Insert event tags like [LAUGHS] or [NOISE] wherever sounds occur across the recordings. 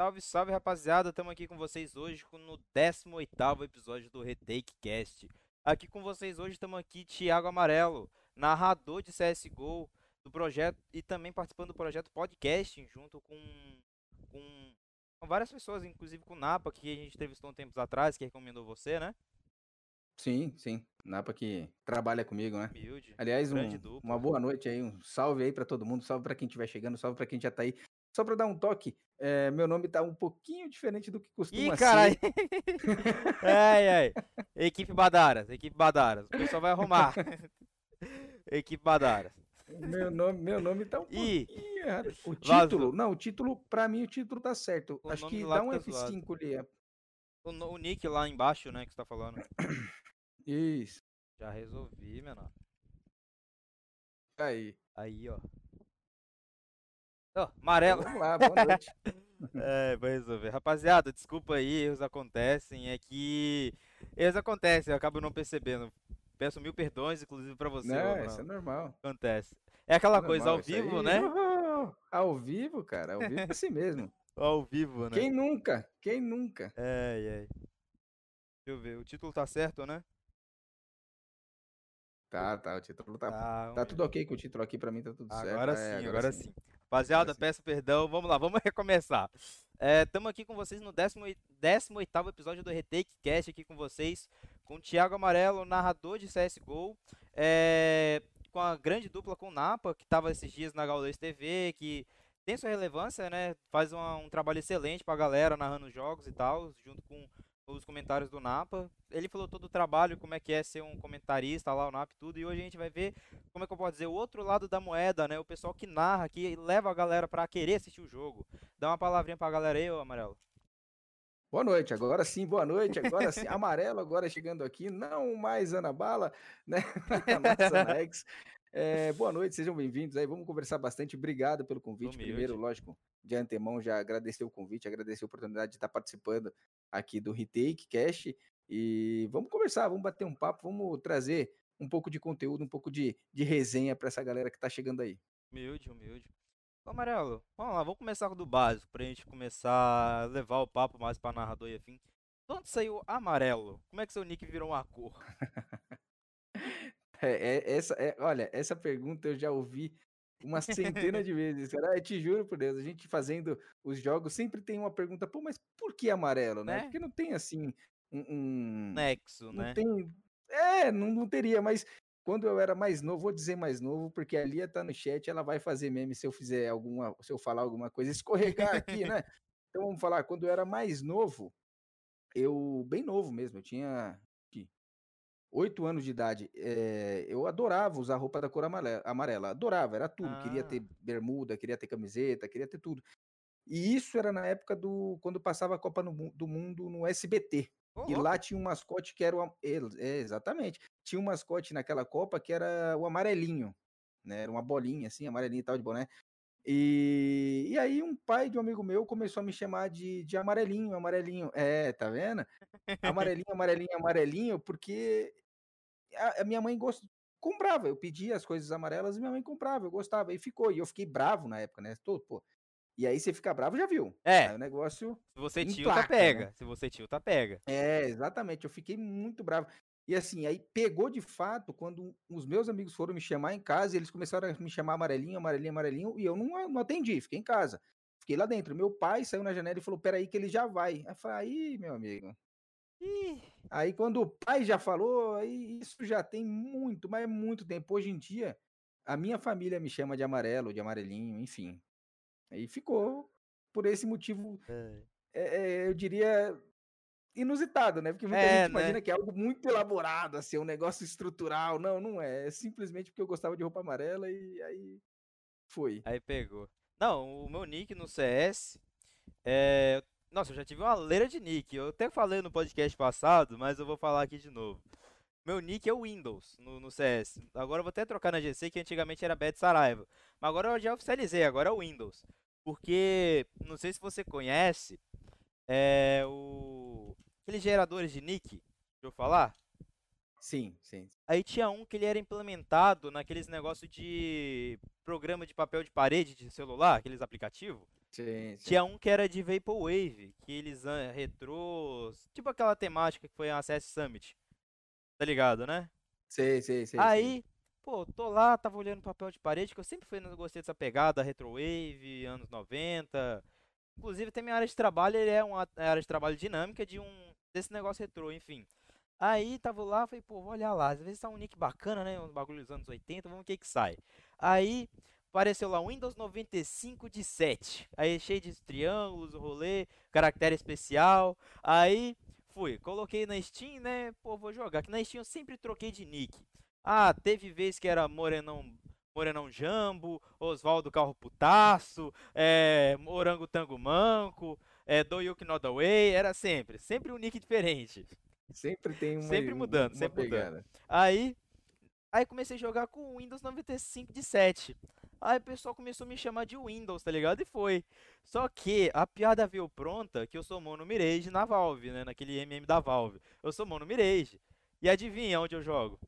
Salve, salve rapaziada, estamos aqui com vocês hoje no 18º episódio do Retake Cast. Aqui com vocês hoje estamos aqui Thiago Amarelo, narrador de CSGO do projeto e também participando do projeto Podcasting junto com, com, várias pessoas, inclusive com o Napa, que a gente entrevistou um tempos atrás, que recomendou você, né? Sim, sim. Napa que trabalha comigo, né? Humilde. Aliás, um, uma boa noite aí, um salve aí pra todo mundo, salve pra quem estiver chegando, salve pra quem já tá aí. Só pra dar um toque, é, meu nome tá um pouquinho diferente do que costuma Ih, ser. caralho! [LAUGHS] ai, ai. Equipe Badaras, equipe Badaras. O pessoal vai arrumar. [LAUGHS] equipe Badaras. Meu nome, meu nome tá um Ih, pouquinho errado. O vazou. título, não, o título, pra mim, o título tá certo. O Acho que dá um tá zoado. F5 ali. é. O, o nick lá embaixo, né, que você tá falando. Isso. Já resolvi, menor. Aí. Aí, ó. Ó, amarelo. Vamos lá, boa noite. [LAUGHS] É, vai resolver. Rapaziada, desculpa aí, erros acontecem. É que. Erros acontecem, eu acabo não percebendo. Peço mil perdões, inclusive pra você. Não, ô, isso é normal. Acontece. É aquela é coisa normal, ao vivo, aí- né? [LAUGHS] Ao vivo, cara, ao vivo é assim mesmo. [LAUGHS] Ao vivo, né? Quem nunca? Quem nunca? Ai, ai. Deixa eu ver, o título tá certo, né? Tá, tá, o título tá, Tá, tá tudo ok com o título aqui, pra mim tá tudo certo. Agora é, sim, agora sim. Rapaziada, sim. peço perdão. Vamos lá, vamos [LAUGHS] recomeçar. Estamos aqui com vocês no 18 episódio do Retake Cast, aqui com vocês, com o Thiago Amarelo, narrador de CSGO, é, com a grande dupla com o Napa, que estava esses dias na Gaules TV, que tem sua relevância, né? Faz uma- um trabalho excelente pra galera narrando jogos e tal, junto com os comentários do Napa. Ele falou todo o trabalho, como é que é ser um comentarista lá, o Napa e tudo, e hoje a gente vai ver como é que eu posso dizer, o outro lado da moeda, né? O pessoal que narra, que leva a galera pra querer assistir o jogo. Dá uma palavrinha pra galera aí, ô Amarelo. Boa noite, agora sim, boa noite, agora sim, amarelo agora chegando aqui, não mais Ana Bala, né, a nossa. É, boa noite, sejam bem-vindos aí, vamos conversar bastante, obrigado pelo convite, Humilde. primeiro, lógico, de antemão já agradecer o convite, agradecer a oportunidade de estar participando aqui do Retake Cast, e vamos conversar, vamos bater um papo, vamos trazer um pouco de conteúdo, um pouco de, de resenha para essa galera que tá chegando aí. Humilde, humilde. Ô, Amarelo, vamos lá, vamos começar do básico, pra gente começar a levar o papo mais pra narrador e afim. De onde saiu Amarelo? Como é que seu nick virou uma cor? [LAUGHS] É, é- essa, é, olha, essa pergunta eu já ouvi uma centena de [LAUGHS] vezes, cara. Eu te juro por Deus, a gente fazendo os jogos sempre tem uma pergunta, pô, mas por que amarelo, né? Né? Porque não tem assim um. um- Nexo, não né? tem. É, não, não teria, mas quando eu era mais novo, vou dizer mais novo, porque a Lia tá no chat, ela vai fazer meme se eu fizer alguma, se eu falar alguma coisa, escorregar aqui, né? Então vamos falar, quando eu era mais novo, eu, bem novo mesmo, eu tinha oito anos de idade, eh, eu adorava usar roupa da cor amarela, adorava, era tudo, queria ter Ah. bermuda, queria ter camiseta, queria ter tudo. E isso era na época do, quando passava a Copa do Mundo no SBT. Ô, E lá tinha um mascote que era o. É, exatamente. Tinha um mascote naquela Copa que era o amarelinho. Né? Era uma bolinha assim, amarelinho e tal de boné. E, e aí um pai de um amigo meu começou a me chamar de, de amarelinho, amarelinho. É, tá vendo? Amarelinho, amarelinho, amarelinho, porque a, a minha mãe gost... comprava. Eu pedia as coisas amarelas e minha mãe comprava, eu gostava. E ficou. E eu fiquei bravo na época, né? Tô, pô. E aí você fica bravo, já viu. É. Aí o negócio. Se você tilta, placa, né? pega. Se você tilta, pega. É, exatamente. Eu fiquei muito bravo. E assim, aí pegou de fato quando os meus amigos foram me chamar em casa e eles começaram a me chamar amarelinho, amarelinho, amarelinho, e eu não, não atendi, fiquei em casa. Fiquei lá dentro. Meu pai saiu na janela e falou: Peraí, que ele já vai. Aí eu falei: Aí, meu amigo. Ih, Aí quando o pai já falou, aí isso já tem muito, mas é muito tempo. Hoje em dia, a minha família me chama de amarelo, de amarelinho, enfim. Aí ficou por esse motivo é. é, é, eu diria, inusitado, né? Porque muita É, gente imagina né? que é algo muito elaborado, assim, um negócio estrutural. Não, não é. É simplesmente porque eu gostava de roupa amarela e aí foi. Aí pegou. Não, o meu nick no CS é. Nossa, eu já tive uma leira de nick. Eu até falei no podcast passado, mas eu vou falar aqui de novo. Meu nick é o Windows no, no CS. Agora eu vou até trocar na GC, que antigamente era Bad Saraiva. Mas agora eu já oficializei, agora é o Windows. Porque, não sei se você conhece, é o. Aqueles geradores de nick, deixa eu falar? Sim, sim. Aí tinha um que ele era implementado naqueles negócios de programa de papel de parede de celular, aqueles aplicativos. Sim, sim. Tinha um que era de Vaporwave, que eles ah, retrôs, tipo aquela temática que foi a CS Summit. Tá ligado, né? Sei, sei. sei. Aí, pô, tô lá, tava olhando papel de parede, que eu sempre fui, gostei dessa pegada, retrowave, anos 90. Inclusive, tem minha área de trabalho, ele é uma área de trabalho dinâmica de um desse negócio retrô, enfim. Aí tava lá, falei, pô, vou olhar lá, às vezes tá um nick bacana, né? Um bagulho dos anos 80, vamos ver o que que sai. Aí apareceu lá Windows 95 de 7. Aí cheio de triângulos, rolê, caractere especial. Aí fui, coloquei na Steam, né? Pô, vou jogar. Que na Steam eu sempre troquei de nick. Ah, teve vez que era Morenão Morenão Jambo, Oswaldo Carro Putaço, é, Morango Tango Manco, é, Do You Know The Way, era sempre, sempre um nick diferente. Sempre tem uma. Sempre mudando, uma sempre mudando. pegada. Aí, aí comecei a jogar com o Windows 95 de 7. Aí o pessoal começou a me chamar de Windows, tá ligado? E foi. Só que a piada veio pronta que eu sou Mono Mirage na Valve, né? Naquele MM da Valve. Eu sou Mono Mirage. E adivinha onde eu jogo?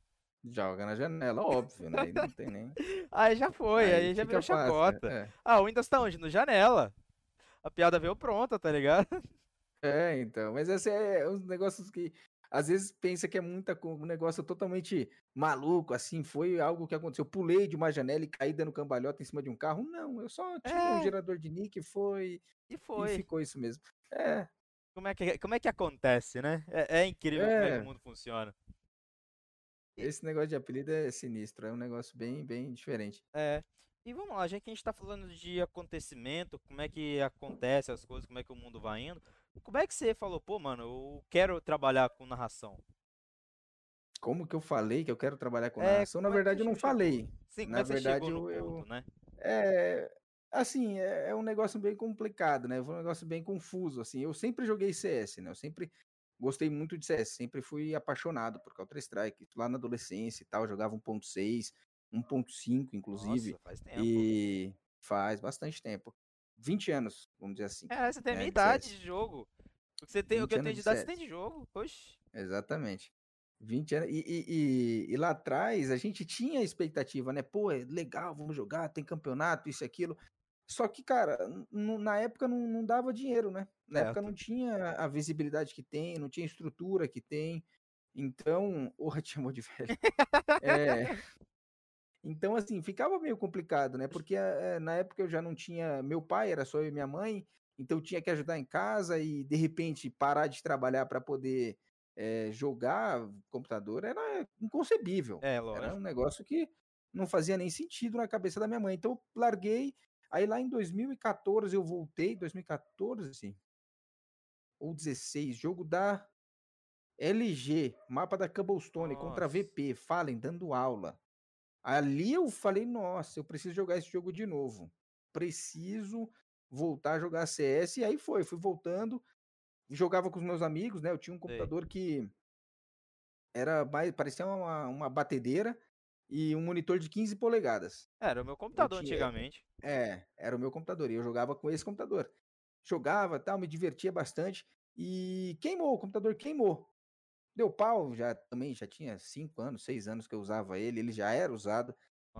Joga na janela, óbvio, né? Aí não tem nem. [LAUGHS] Aí já foi, aí, já fica virou fácil, chacota. É. Ah, o Windows tá onde? No janela. A piada veio pronta, tá ligado? [LAUGHS] É, então, mas esse é uns negócios que às vezes pensa que é muita um negócio totalmente maluco, assim, foi algo que aconteceu. Eu pulei de uma janela e caí dando cambalhota em cima de um carro. Não, eu só um É. gerador de nick, foi E e foi. ficou isso mesmo. É, Como é que, como é que acontece, né? É, é incrível como é que É. o mundo funciona. Esse negócio de apelido é sinistro, é um negócio bem, bem diferente. É. E vamos lá, já que a gente tá falando de acontecimento, como é que acontece as coisas, como é que o mundo vai indo. Como é que você falou, pô, mano, eu quero trabalhar com narração? Como que eu falei que eu quero trabalhar com É, narração? Na é verdade, eu não chegou? falei. Sim, Na é verdade, eu- ponto, né? É, assim, é, é um negócio bem complicado, né? Foi um negócio bem confuso, assim. Eu sempre joguei CS, né? Eu sempre gostei muito de CS, sempre fui apaixonado por Counter-Strike. Lá na adolescência e tal, jogava 1.6, 1.5, inclusive. Nossa, faz tempo. E faz bastante tempo. 20 anos, vamos dizer assim. É, você tem a né, minha de idade CS. de jogo. O que você tem, o que 20 eu tenho de de idade, você tem de jogo. Oxi. Exatamente. 20 anos. E, e- e- e lá atrás a gente tinha expectativa, né? Pô, é legal, vamos jogar, tem campeonato, isso e aquilo. Só que, cara, na época não, não dava dinheiro, né? Na época não tinha a visibilidade que tem, não tinha estrutura que tem. Então, porra, te chamou de velho. É, [LAUGHS] então, assim, ficava meio complicado, né? Porque eh, na época eu já não tinha. Meu pai era só eu e minha mãe, então eu tinha que ajudar em casa e, de repente, parar de trabalhar para poder eh, jogar computador era inconcebível. É, Era um negócio que não fazia nem sentido na cabeça da minha mãe. Então, eu larguei. Aí, lá em 2014, eu voltei. 2014 ou 16, jogo da LG, mapa da Cobblestone contra Nossa. VP, Fallen, dando aula. Ali eu falei, nossa, eu preciso jogar esse jogo de novo. Preciso voltar a jogar CS. E aí foi, fui voltando. Jogava com os meus amigos, né? Eu tinha um computador que era mais, parecia uma, uma batedeira e um monitor de 15 polegadas. Era o meu computador tinha- antigamente. É, era o meu computador e eu jogava com esse computador. Jogava, tal, me divertia bastante e queimou, o computador queimou. Deu pau, já também já tinha 5 anos, 6 anos que eu usava ele, ele já era usado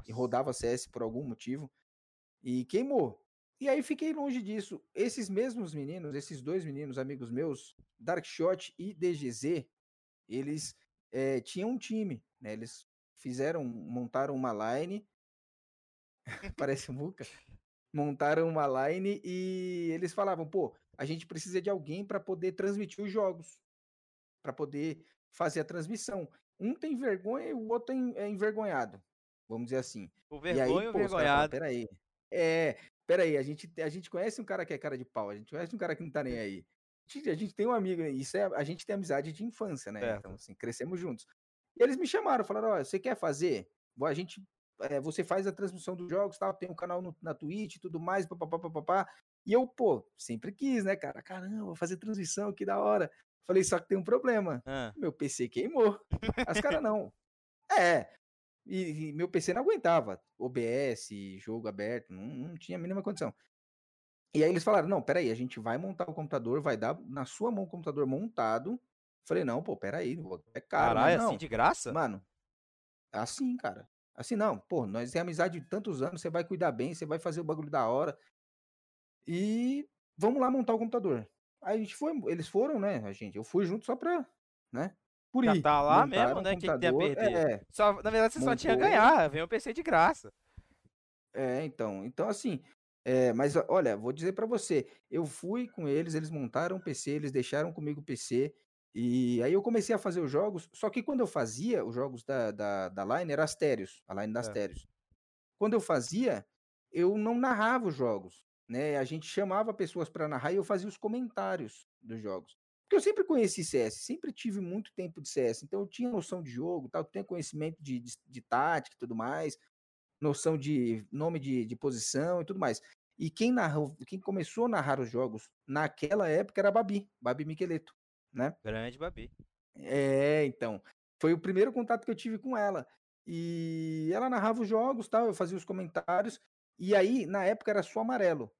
e Nossa. rodava CS por algum motivo e queimou. E aí fiquei longe disso. Esses mesmos meninos, esses dois meninos amigos meus, Darkshot e DGZ, eles eh, tinham um time, né? Eles fizeram, montaram uma line, [LAUGHS] parece muca, montaram uma line e eles falavam, pô, a gente precisa de alguém para poder transmitir os jogos, para poder fazer a transmissão. Um tem vergonha e o outro é en- envergonhado, vamos dizer assim. O aí, vergonha e o pô, os caras falaram, vergonhado. peraí. É, peraí, a gente, a gente conhece um cara que é cara de pau, a gente conhece um cara que não tá nem aí. A gente, a gente tem um amigo, isso é, a gente tem amizade de infância, né? Então, assim, crescemos juntos. E eles me chamaram, falaram, ó, você quer fazer? A gente, é, você faz a transmissão dos jogos, tal, tem um canal no- na Twitch e tudo mais, papapá, papapá. E eu, pô, sempre quis, né, cara? Caramba, vou fazer transmissão, que da hora. Falei, só que tem um problema. Ah, Meu PC queimou. As caras [LAUGHS] não. É. E, e meu PC não aguentava. OBS, jogo aberto, não, não tinha a mínima condição. E aí eles falaram: não, peraí, a gente vai montar o computador, vai dar na sua mão o computador montado. Falei, não, pô, peraí, é caro. caralho, não, assim de graça? Mano, assim, cara. Assim, não, pô, nós temos amizade de tantos anos, você vai cuidar bem, você vai fazer o bagulho da hora. E vamos lá montar o computador. Aí a gente foi, eles foram, né, a gente, eu fui junto só pra, né, por Já ir. tá lá Montaram mesmo, o né? O que, que tem a perder? É, Só, na verdade, você só tinha a montou. ganhar. Vem um PC de graça. É, então, então assim, é, mas olha, vou dizer pra você, eu fui com eles, eles montaram o PC, eles deixaram comigo o PC, e aí eu comecei a fazer os jogos, só que quando eu fazia os jogos da, da, da Line, era Asterios, a Line da É. Asterios. Quando eu fazia, eu não narrava os jogos, né? A gente chamava pessoas para narrar e eu fazia os comentários dos jogos. Porque eu sempre conheci CS, sempre tive muito tempo de CS, então eu tinha noção de jogo, tal, tinha conhecimento de, de, de tática e tudo mais, noção de nome de, de posição e tudo mais. E quem narrou, quem começou a narrar os jogos naquela época era a Babi, Babi Miqueleto, né? Grande Babi. É, então. Foi o primeiro contato que eu tive com ela. E ela narrava os jogos, tal, eu fazia os comentários. E aí, na época, era só amarelo.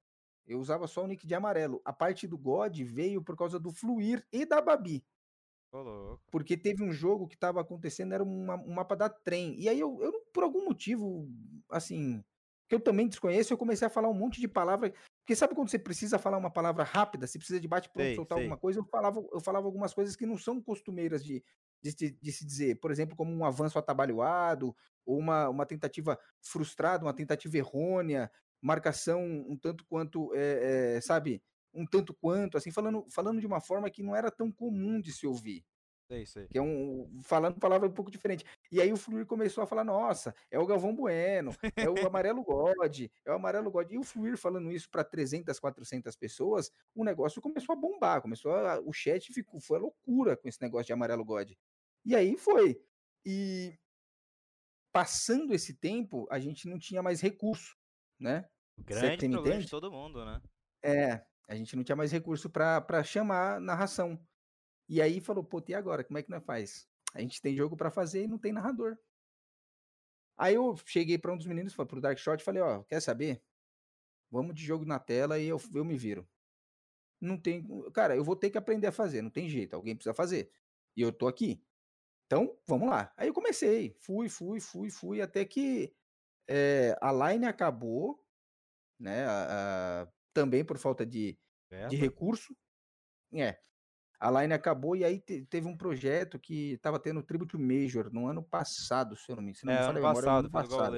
Eu usava só o nick de amarelo. A parte do God veio por causa do Fluir e da Babi. Porque teve um jogo que estava acontecendo, era uma- um mapa da trem. E aí, eu, eu, por algum motivo, assim, que eu também desconheço, eu comecei a falar um monte de palavras. Porque sabe quando você precisa falar uma palavra rápida, você precisa de bate-pronto, soltar sei. alguma coisa? Eu falava, eu falava algumas coisas que não são costumeiras de, de, se- de se dizer. Por exemplo, como um avanço atabalhoado, ou uma, uma tentativa frustrada, uma tentativa errônea, marcação um tanto quanto, é, é, sabe, um tanto quanto, assim, falando, falando de uma forma que não era tão comum de se ouvir Sei, sei. que é um falando palavra um pouco diferente. E aí o Fluir começou a falar: "Nossa, é o Galvão Bueno, é o Amarelo God, é o Amarelo God". E o Fluir falando isso para 300, 400 pessoas, o negócio começou a bombar, começou a, o chat ficou foi a loucura com esse negócio de Amarelo God. E aí foi. E passando esse tempo, a gente não tinha mais recurso, né? O grande problema de todo mundo, né? É, a gente não tinha mais recurso para chamar narração. E aí falou, pô, e agora? Como é que nós faz? A gente tem jogo para fazer e não tem narrador. Aí eu cheguei para um dos meninos, falei, pro Dark Shot, falei, ó, quer saber? Vamos de jogo na tela e eu, eu me viro. Não tem, cara, eu vou ter que aprender a fazer, não tem jeito, alguém precisa fazer. E eu tô aqui. Então, vamos lá. Aí eu comecei, fui, fui, fui, fui, até que eh, a line acabou, né? a- a- também por falta de, de recurso. É. A line acabou e aí te- teve um projeto que estava tendo o Tribute Major no ano passado, se eu não me, se não É, me ano passado, ano passado.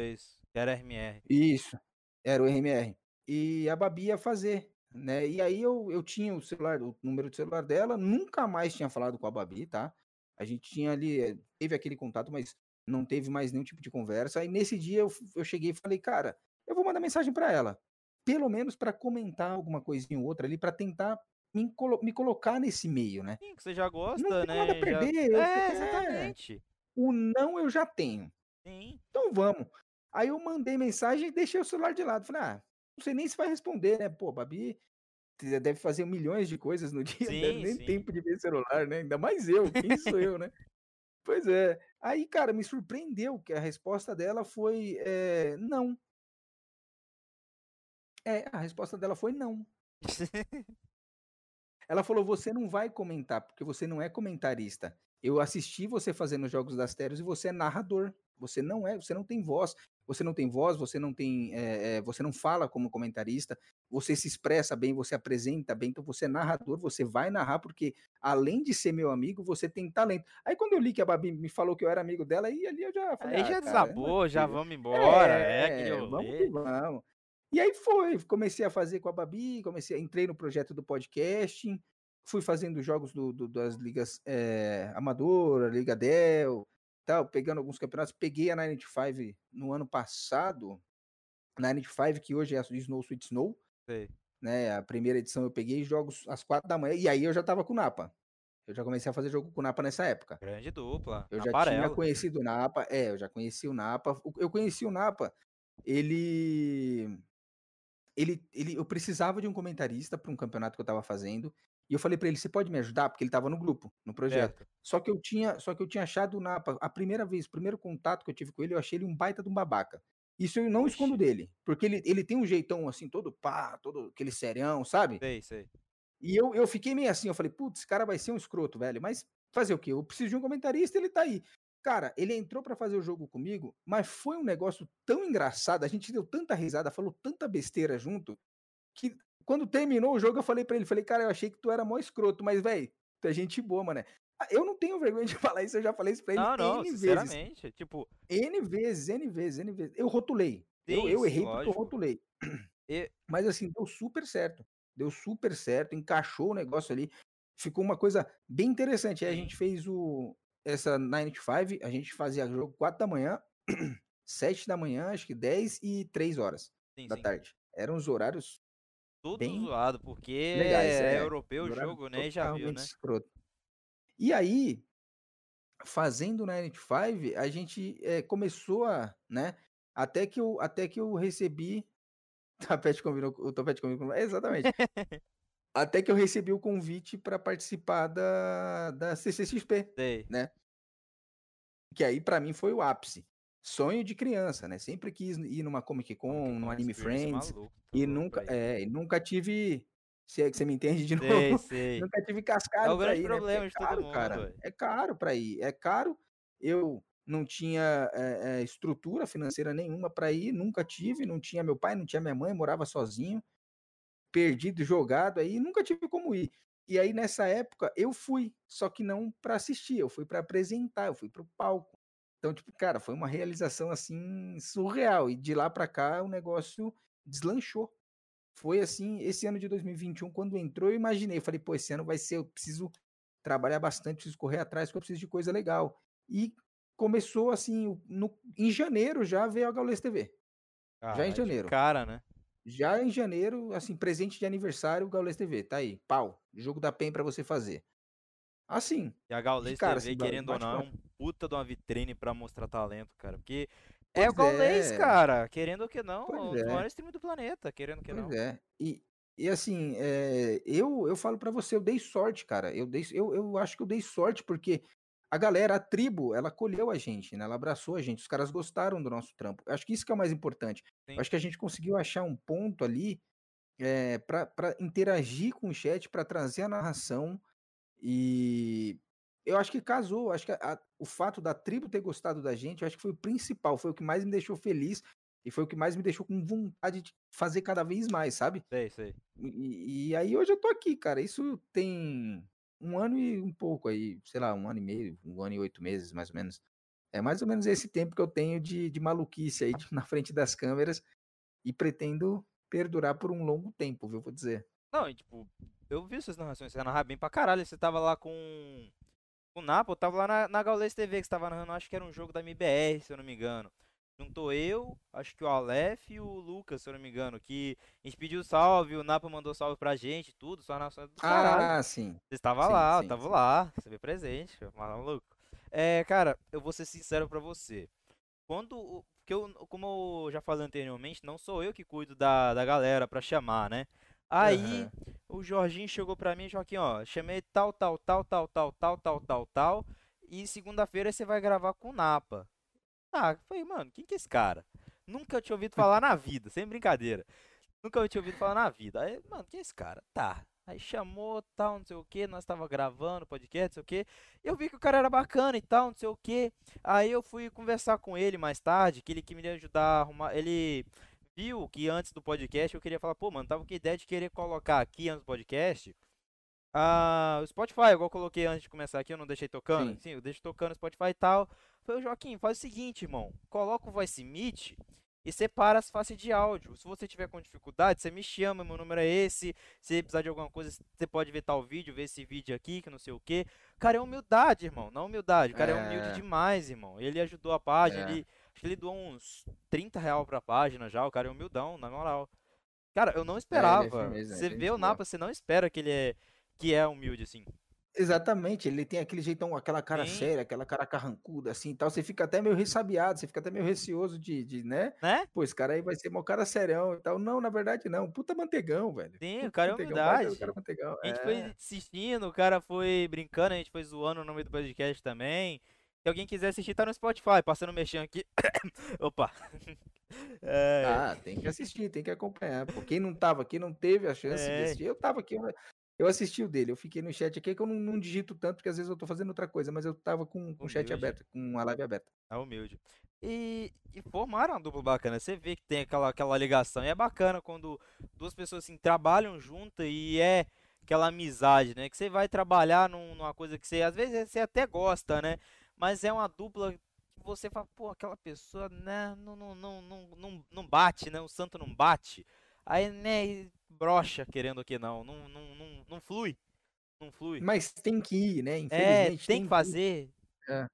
Que era RMR. Isso, era o RMR. E a Babi ia fazer, né? E aí eu, eu tinha o celular, o número de celular dela, nunca mais tinha falado com a Babi, tá? A gente tinha ali, eh, teve aquele contato, mas não teve mais nenhum tipo de conversa. Aí nesse dia eu, eu cheguei e falei, cara, eu vou mandar mensagem para ela, pelo menos para comentar alguma coisinha ou outra ali, para tentar me, colo- me colocar nesse meio, né? Sim, que você já gosta, Não tem né? nada a já- perder, eu- É, é. exatamente. O não eu já tenho. Sim. Então vamos. Aí eu mandei mensagem e deixei o celular de lado. Falei, ah, não sei nem se vai responder, né? Pô, Babi deve fazer milhões de coisas no [LAUGHS] dia, deve Sim, nem sim. tempo de ver celular, né? Ainda mais eu, quem sou eu, né? Pois é. Aí, cara, me surpreendeu que a resposta dela foi é, não. É, a resposta dela foi não. [LAUGHS] Ela falou: você não vai comentar, porque você não é comentarista. Eu assisti você fazendo os jogos das Teros e você é narrador. Você não é, você não tem voz. Você não tem voz, você não tem. eh, você não fala como comentarista, você se expressa bem, você apresenta bem, então você é narrador, você vai narrar, porque além de ser meu amigo, você tem talento. Aí quando eu li que a Babi me falou que eu era amigo dela, aí ali eu já falei. Aí "Ah, já cara, é desabou, já possível." vamos embora. É, aquele vamos rolê. que vamos. E aí foi, comecei a fazer com a Babi, comecei, entrei no projeto do podcasting, fui fazendo jogos do, do- das ligas eh, Amadora, Liga Del, tal, pegando alguns campeonatos. Peguei a 95 no ano passado, 95 que hoje é a Snow Sweet Snow, Sei. né? A primeira edição eu peguei jogos às quatro da manhã, e aí eu já tava com o Napa. Eu já comecei a fazer jogo com o Napa nessa época. Grande dupla. Eu já tinha Aparelo. conhecido o Napa, é, eu já conheci o Napa. Eu conheci o Napa, ele, ele, ele, eu precisava de um comentarista para um campeonato que eu estava fazendo. E eu falei para ele, você pode me ajudar? Porque ele estava no grupo, no projeto. Certo. Só que eu tinha, só que eu tinha achado Napa, a primeira vez, o primeiro contato que eu tive com ele, eu achei ele um baita de um babaca. Isso eu não escondo Oxi. dele, porque ele, ele tem um jeitão assim, todo pá, todo aquele serião, sabe? Sei, sei. E eu, eu fiquei meio assim, eu falei, putz, esse cara vai ser um escroto, velho. Mas fazer o quê? Eu preciso de um comentarista, ele tá aí. Cara, ele entrou pra fazer o jogo comigo, mas foi um negócio tão engraçado, a gente deu tanta risada, falou tanta besteira junto, que quando terminou o jogo, eu falei pra ele, falei, cara, eu achei que tu era mó escroto, mas, velho, tu é gente boa, mano. Eu não tenho vergonha de [LAUGHS] falar isso, eu já falei isso pra ele Não, não, N vezes. sinceramente. Tipo, N vezes, N vezes, N vezes. Eu rotulei. Eu, sim, eu sim, errei porque eu lógico. rotulei. E- Mas assim, deu super certo. Deu super certo, encaixou o negócio ali. Ficou uma coisa bem interessante. Aí a gente fez o essa Night Five, a gente fazia jogo 4 da manhã, [CLEARS THROAT] 7 da manhã, acho que 10 e 3 horas sim, da sim. tarde. Eram os horários Tudo bem zoado, porque legais. é, É, europeu o jogo, né? E já viu, né? escroto. E aí, fazendo na Night Five, a gente eh, começou a, né? Até que eu, até que eu recebi. [LAUGHS] Tapete combinou, com- o Topete combinou. com- Exatamente. [LAUGHS] até que eu recebi o convite para participar da, da CCXP, Sei. né? Que aí pra mim foi o ápice. Sonho de criança, né? Sempre quis ir numa Comic Con, uma Anime experiência Friends. maluca, tá E nunca, é, nunca tive. Se é que você me entende de [LAUGHS] Sei, novo. sei. Nunca tive É cascalho o grande ir, né? Porque problema é de todo caro, mundo, cara. É caro pra ir. É caro. Eu não tinha é, é, estrutura financeira nenhuma pra ir, nunca tive. Não tinha meu pai, não tinha minha mãe, morava sozinho, perdido, jogado aí, nunca tive como ir. E aí nessa época eu fui, só que não pra assistir, eu fui pra apresentar, eu fui pro palco. Então, tipo, cara, foi uma realização assim surreal. E de lá pra cá o negócio deslanchou. Foi assim, esse ano de 2021, quando entrou, eu imaginei, falei, pô, esse ano vai ser, eu preciso trabalhar bastante, preciso correr atrás, porque eu preciso de coisa legal. E começou assim, o- no, em janeiro já veio a Gaules TV. Já em janeiro. cara, né? Já em janeiro, assim, presente de aniversário, Gaules TV, tá aí, pau, jogo da PEN pra você fazer. Assim, E a Gaules cara, TV, assim, querendo ou bate não, é um puta de uma vitrine pra mostrar talento, cara. Porque é o Gaules, é. cara. Querendo ou que não, Pois é. maiores streams do planeta. Querendo ou que não. Pois é. E, e assim, é, eu, eu falo pra você, eu dei sorte, cara. Eu, dei, eu, eu acho que eu dei sorte porque a galera, a tribo, ela acolheu a gente, né? Ela abraçou a gente. Os caras gostaram do nosso trampo. Acho que isso que é o mais importante. Acho que a gente conseguiu achar um ponto ali é, para interagir com o chat, para trazer a narração. E eu acho que casou. Acho que a- a- o fato da tribo ter gostado da gente, eu acho que foi o principal, foi o que mais me deixou feliz e foi o que mais me deixou com vontade de fazer cada vez mais, sabe? Sei, sei. E, e aí hoje eu tô aqui, cara. Isso tem um ano e um pouco aí, sei lá, um ano e meio, um ano e oito meses, mais ou menos. É mais ou menos esse tempo que eu tenho de, de maluquice aí de- [LAUGHS] na frente das câmeras e pretendo perdurar por um longo tempo, viu? Vou dizer. Não, e tipo, eu vi suas narrações, você narrava bem pra caralho. Você tava lá com. O Napo, tava lá na, na Gaules TV que você tava narrando, acho que era um jogo da MBR, se eu não me engano. Juntou eu, acho que o Aleph e o Lucas, se eu não me engano, que a gente pediu salve, o Napo mandou salve pra gente, tudo, só narrações do caralho. Ah, sim. Você estava sim, lá, eu sim, tava sim. lá, você veio presente, maluco. É, cara, eu vou ser sincero pra você. Quando, o- porque eu, como eu já falei anteriormente, não sou eu que cuido da, da galera pra chamar, né? Aí, Aham. o Jorginho chegou pra mim, Joaquim, ó, chamei tal, tal, tal, tal, tal, tal, tal, tal, tal, e segunda-feira você vai gravar com o Napa. Ah, falei, mano, quem que é esse cara? Nunca tinha ouvido falar na vida, sem brincadeira. Nunca tinha ouvido falar na vida. Aí, mano, quem é esse cara? Tá. Aí chamou, tal, não sei o que, nós tava gravando podcast, não sei o que. Eu vi que o cara era bacana e tal, não sei o que. Aí eu fui conversar com ele mais tarde, que ele que me ajudar a arrumar. Ele viu que antes do podcast eu queria falar, pô, mano, tava com a ideia de querer colocar aqui antes do podcast. Ah, o Spotify, igual eu coloquei antes de começar aqui, eu não deixei tocando. Sim. Sim, eu deixo tocando o Spotify e tal. Falei, Joaquim, faz o seguinte, irmão. Coloca o Voice Meet e separa as faces de áudio. Se você tiver com dificuldade, você me chama, meu número é esse. Se precisar de alguma coisa, você pode ver tal vídeo, ver esse vídeo aqui, que não sei o que. Cara, é humildade, irmão. Não humildade. O cara é, humilde É. demais, irmão. Ele ajudou a página, É. ele, acho que ele doou uns 30 real pra página já. O cara é humildão, na moral. Cara, eu não esperava. firmeza, você gente vê o. Napa, você não espera que ele é, que é humilde assim. Exatamente, ele tem aquele jeitão, aquela cara Sim. séria, aquela cara carrancuda, assim e tal. Você fica até meio ressabiado, você fica até meio receoso de, de, né? Né? Pô, esse cara aí vai ser mó cara serão e tal. Não, na verdade, não. Puta mantegão, velho. Sim, o Puta cara é mantegão, baita do humildade. cara mantegão. A gente É. foi assistindo, o cara foi brincando, a gente foi zoando no meio do podcast também. Se alguém quiser assistir, tá no Spotify, passando mexendo aqui. [COUGHS] Opa! [LAUGHS] É, Ah, tem que assistir, tem que acompanhar. Pô, quem não tava aqui, não teve a chance de É. assistir. Eu tava aqui, eu assisti o dele, eu fiquei no chat aqui que eu não, não digito tanto, porque às vezes eu tô fazendo outra coisa, mas eu tava com, com o chat aberto, com a live aberta. É humilde. E, e formaram uma dupla bacana. Você vê que tem aquela, aquela ligação. E é bacana quando duas pessoas assim trabalham juntas e é aquela amizade, né? Que você vai trabalhar num, numa coisa que você às vezes você até gosta, né? Mas é uma dupla que você fala, pô, aquela pessoa, né, não, não, não, não, não, não bate, né? O santo não bate. Aí, né, brocha, querendo que não. Não, não, não, não flui. Não flui. Mas tem que ir, né? É, Infelizmente. tem que fazer. É.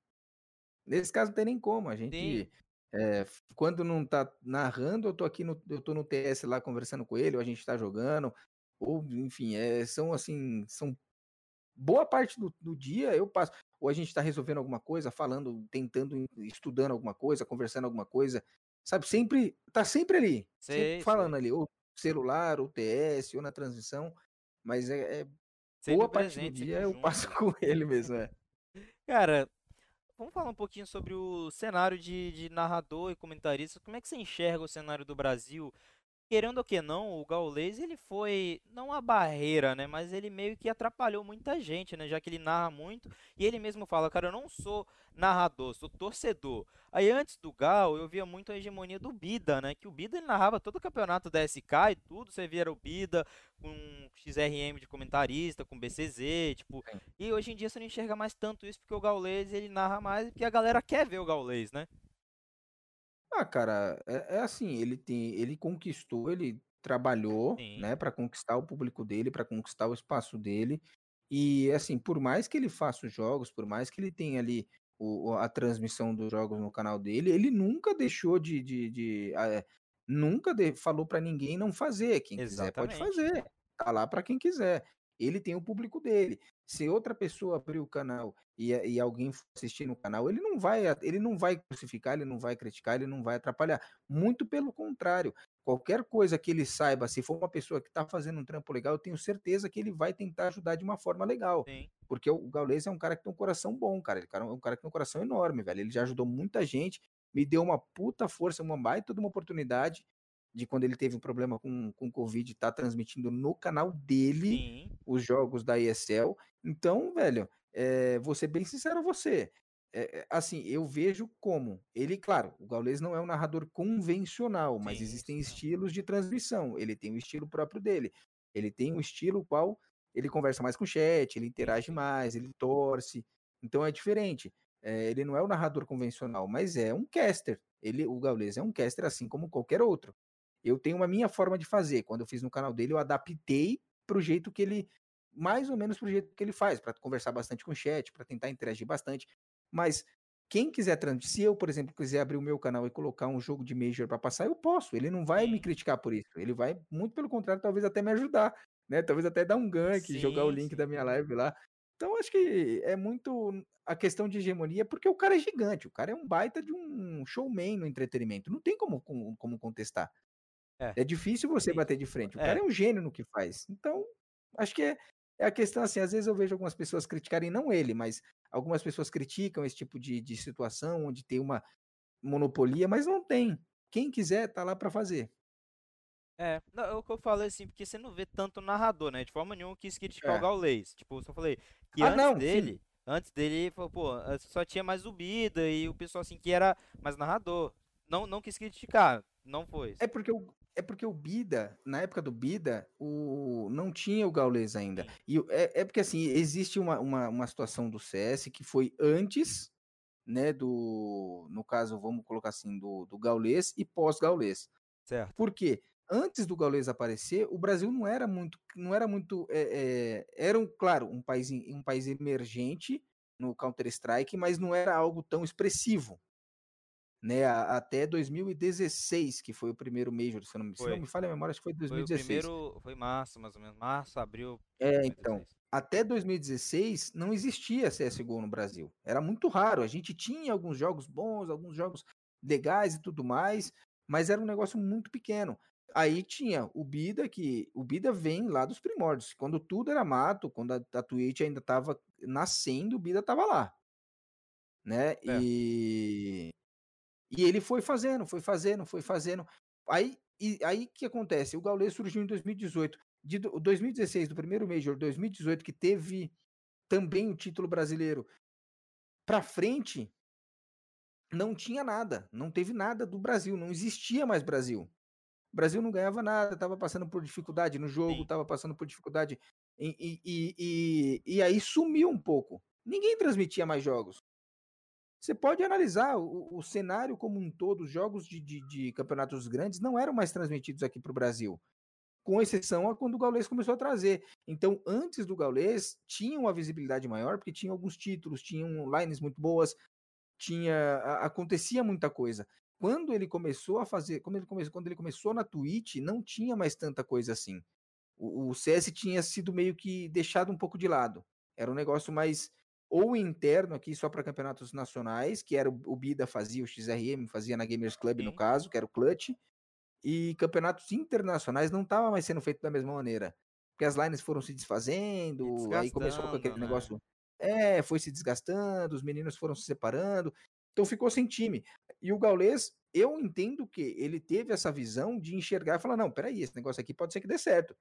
Nesse caso não tem nem como. A gente. É, quando não tá narrando, eu tô aqui no, eu tô no TS lá conversando com ele, ou a gente tá jogando, ou enfim, é, são assim, são boa parte do, do dia eu passo, ou a gente tá resolvendo alguma coisa, falando, tentando, estudando alguma coisa, conversando alguma coisa, sabe? Sempre, tá sempre ali, Sei, sempre falando sei. ali, ou celular, ou TS, ou na transmissão, mas é, é Sempre boa parte do dia sempre eu junto, passo né? [LAUGHS] com ele mesmo, é. [LAUGHS] Cara, vamos falar um pouquinho sobre o cenário de, de narrador e comentarista. Como é que você enxerga o cenário do Brasil? Querendo ou que não, o Gaules ele foi não a barreira, né, mas ele meio que atrapalhou muita gente, né, já que ele narra muito e ele mesmo fala, cara, eu não sou narrador, sou torcedor. Aí antes do Gal, eu via muito a hegemonia do Bida, né, que o Bida ele narrava todo o campeonato da SK e tudo, você via o Bida com XRM de comentarista, com BCZ, tipo, e hoje em dia você não enxerga mais tanto isso porque o Gaules ele narra mais porque a galera quer ver o Gaules, né? Ah, cara, é, é assim, ele tem, ele conquistou, ele trabalhou, Sim, né, para conquistar o público dele, para conquistar o espaço dele. E assim, por mais que ele faça os jogos, por mais que ele tenha ali o, a transmissão dos jogos no canal dele, ele nunca deixou de, de, de, ah, é, nunca de- falou para ninguém não fazer. Quem quiser pode exatamente. fazer. Tá lá para quem quiser. Ele tem o público dele. Se outra pessoa abrir o canal e, e alguém for assistir no canal, ele não vai, ele não vai crucificar, ele não vai criticar, ele não vai atrapalhar. Muito pelo contrário. Qualquer coisa que ele saiba, se for uma pessoa que está fazendo um trampo legal, eu tenho certeza que ele vai tentar ajudar de uma forma legal. Sim, Porque o Gaules é um cara que tem um coração bom, cara. Ele é um cara que tem um coração enorme, velho. Ele já ajudou muita gente, me deu uma puta força, uma baita de uma oportunidade de quando ele teve um problema com, com Covid, tá transmitindo no canal dele sim, os jogos da ESL. Então, velho, é, vou ser bem sincero a você. É, assim, eu vejo como ele, claro, o Gaules não é um narrador convencional, mas sim, existem estilos de transmissão. Ele tem o estilo próprio dele. Ele tem um estilo qual ele conversa mais com o chat, ele interage sim. mais, ele torce. Então é diferente. É, ele não é o narrador convencional, mas é um caster. Ele, o Gaules é um caster assim como qualquer outro. Eu tenho uma minha forma de fazer. Quando eu fiz no canal dele, eu adaptei pro jeito que ele, mais ou menos pro jeito que ele faz, para conversar bastante com o chat, para tentar interagir bastante. Mas quem quiser transmitir, se eu, por exemplo, quiser abrir o meu canal e colocar um jogo de Major para passar, eu posso. Ele não vai me Sim. criticar por isso. Ele vai, muito pelo contrário, talvez até me ajudar, né? Talvez até dar um gank, jogar o Sim, link sim. da minha live lá. Então, acho que é muito a questão de hegemonia, porque o cara é gigante, o cara é um baita de um showman no entretenimento. Não tem como, como, como contestar. É, É difícil você difícil. bater de frente. O cara É, é um gênio no que faz. Então, acho que é, é a questão assim, às vezes eu vejo algumas pessoas criticarem, não ele, mas algumas pessoas criticam esse tipo de, de situação, onde tem uma monopolia, mas não tem. Quem quiser, tá lá para fazer. é. Não, é o que eu falei assim, porque você não vê tanto narrador, né? De forma nenhuma eu quis criticar o É. Gaules. Tipo, eu só falei que Ah, antes não, sim. dele, antes dele, pô, só tinha mais o Bida e o pessoal assim que era mais narrador. Não, não quis criticar, não foi. É porque o, é porque o Bida, na época do Bida, o, não tinha o Gaules ainda. Sim. E é, é porque assim, existe uma, uma, uma situação do CS que foi antes, né, do, no caso, vamos colocar assim, do, do Gaules e pós-Gaules. Certo. Por quê? Antes do Gaules aparecer, o Brasil não era muito, não era muito, é, é, era um, claro, um país, um país emergente no Counter Strike, mas não era algo tão expressivo, né? Até 2016 que foi o primeiro Major, se não, me- se não Foi. me falha a memória, acho que foi Foi o 2016. primeiro, foi março, mais ou menos. Março, abril, É, então, 2016. até 2016 não existia CSGO no Brasil. Era muito raro. A gente tinha alguns jogos bons, alguns jogos legais e tudo mais, mas era um negócio muito pequeno. Aí tinha o Bida, que o Bida vem lá dos primórdios. Quando tudo era mato, quando a, a Twitch ainda estava nascendo, o Bida estava lá, né? É. E, e ele foi fazendo, foi fazendo, foi fazendo. Aí, e, aí que acontece? O Gaules surgiu em 2018. de 2016, do primeiro Major, 2018, que teve também o título brasileiro, para frente, não tinha nada, não teve nada do Brasil, não existia mais Brasil. O Brasil não ganhava nada, estava passando por dificuldade no jogo, estava passando por dificuldade e, e, e, e, aí sumiu um pouco. Ninguém transmitia mais jogos. Você pode analisar o, o cenário como um todo, os jogos de, de, de campeonatos grandes não eram mais transmitidos aqui para o Brasil com exceção a quando o Gaules começou a trazer. Então, antes do Gaules, tinha uma visibilidade maior, porque tinha alguns títulos, tinham lines muito boas, tinha acontecia muita coisa. Quando ele começou a fazer, quando ele começou, quando ele começou na Twitch, não tinha mais tanta coisa assim. O, o CS tinha sido meio que deixado um pouco de lado. Era um negócio mais ou interno aqui só para campeonatos nacionais, que era o, o Bida fazia, o XRM fazia na Gamers Club Sim. no caso, que era o Clutch, e campeonatos internacionais não estava mais sendo feito da mesma maneira. Porque as lines foram se desfazendo, aí começou com aquele né? negócio. É, foi se desgastando, os meninos foram se separando, então ficou sem time. E o Gaules, eu entendo que ele teve essa visão de enxergar e falar: não, peraí, esse negócio aqui pode ser que dê certo.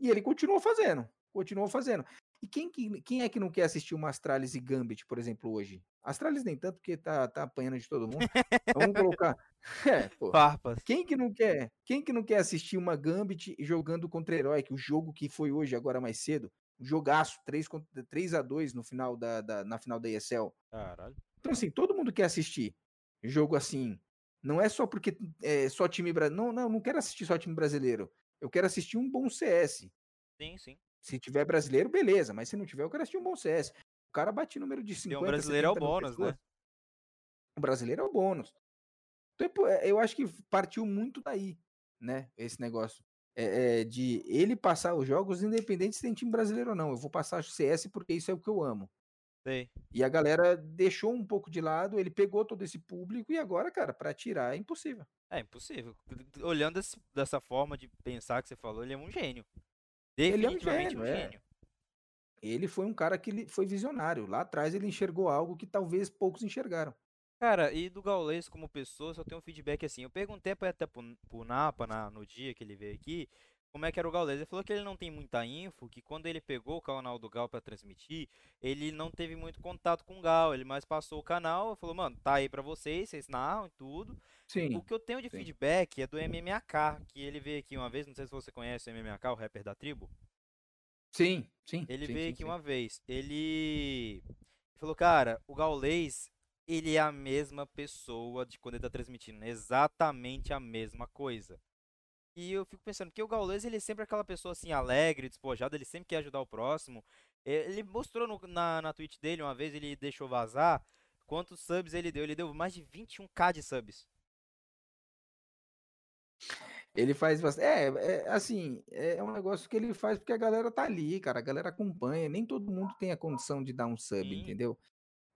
E ele continuou fazendo, continuou fazendo. E quem, quem é que não quer assistir uma Astralis e Gambit, por exemplo, hoje? Astralis nem tanto, porque tá, tá apanhando de todo mundo. Vamos colocar. [LAUGHS] É, pô. Farpas. Quem que não quer? Quem que não quer assistir uma Gambit jogando contra Heroic, o jogo que foi hoje, agora mais cedo? Um jogaço, 3, 3 a 2 no final da, da, na final da ESL. Caralho. Então, assim, todo mundo quer assistir jogo assim. Não é só porque é só time brasileiro. Não, não, não quero assistir só time brasileiro. Eu quero assistir um bom CS. Sim, sim. Se tiver brasileiro, beleza, mas se não tiver, eu quero assistir um bom CS. O cara bate número de 50. E o brasileiro é o bônus, né? O brasileiro é o bônus. Então, é, eu acho que partiu muito daí, né? Esse negócio. É, é, de ele passar os jogos, independente se tem time brasileiro ou não. Eu vou passar o CS porque isso é o que eu amo. Sei. E a galera deixou um pouco de lado, ele pegou todo esse público e agora, cara, para tirar é impossível. É impossível. Olhando dessa forma de pensar que você falou, ele é um gênio. Ele é um gênio, um é. gênio. Ele foi um cara que foi visionário. Lá atrás ele enxergou algo que talvez poucos enxergaram. Cara, e do Gaules como pessoa, só tem um feedback assim. Eu perguntei até pro, pro Napa na, no dia que ele veio aqui, como é que era o Gaules. Ele falou que ele não tem muita info, que quando ele pegou o canal do Gal para transmitir, ele não teve muito contato com o Gal, ele mais passou o canal, falou, mano, tá aí para vocês, vocês narram e tudo. Sim. O que eu tenho de sim. feedback é do MMAK, que ele veio aqui uma vez, não sei se você conhece o MMAK, o rapper da tribo. Sim, sim. Ele sim, veio sim, aqui uma vez. Ele falou, cara, o Gaulês, ele é a mesma pessoa de quando ele tá transmitindo, exatamente a mesma coisa. E eu fico pensando que o Gaules, ele é sempre aquela pessoa assim, alegre, despojada, ele sempre quer ajudar o próximo. Ele mostrou no, na, na tweet dele, uma vez ele deixou vazar quantos subs ele deu. Ele deu mais de 21k de subs. Ele faz bastante. É, é, assim, é um negócio que ele faz porque a galera tá ali, cara. A galera acompanha. Nem todo mundo tem a condição de dar um sub, Sim. entendeu?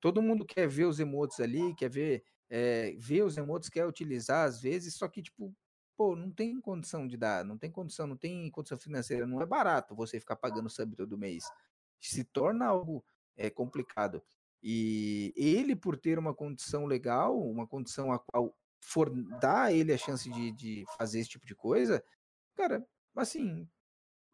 Todo mundo quer ver os emotes ali, quer ver, é, ver os emotes, quer utilizar às vezes, só que, tipo, pô, não tem condição de dar, não tem condição, não tem condição financeira, não é barato você ficar pagando sub todo mês. Se torna algo é, complicado. E ele, por ter uma condição legal, uma condição a qual for dar a ele a chance de, de fazer esse tipo de coisa, cara, assim,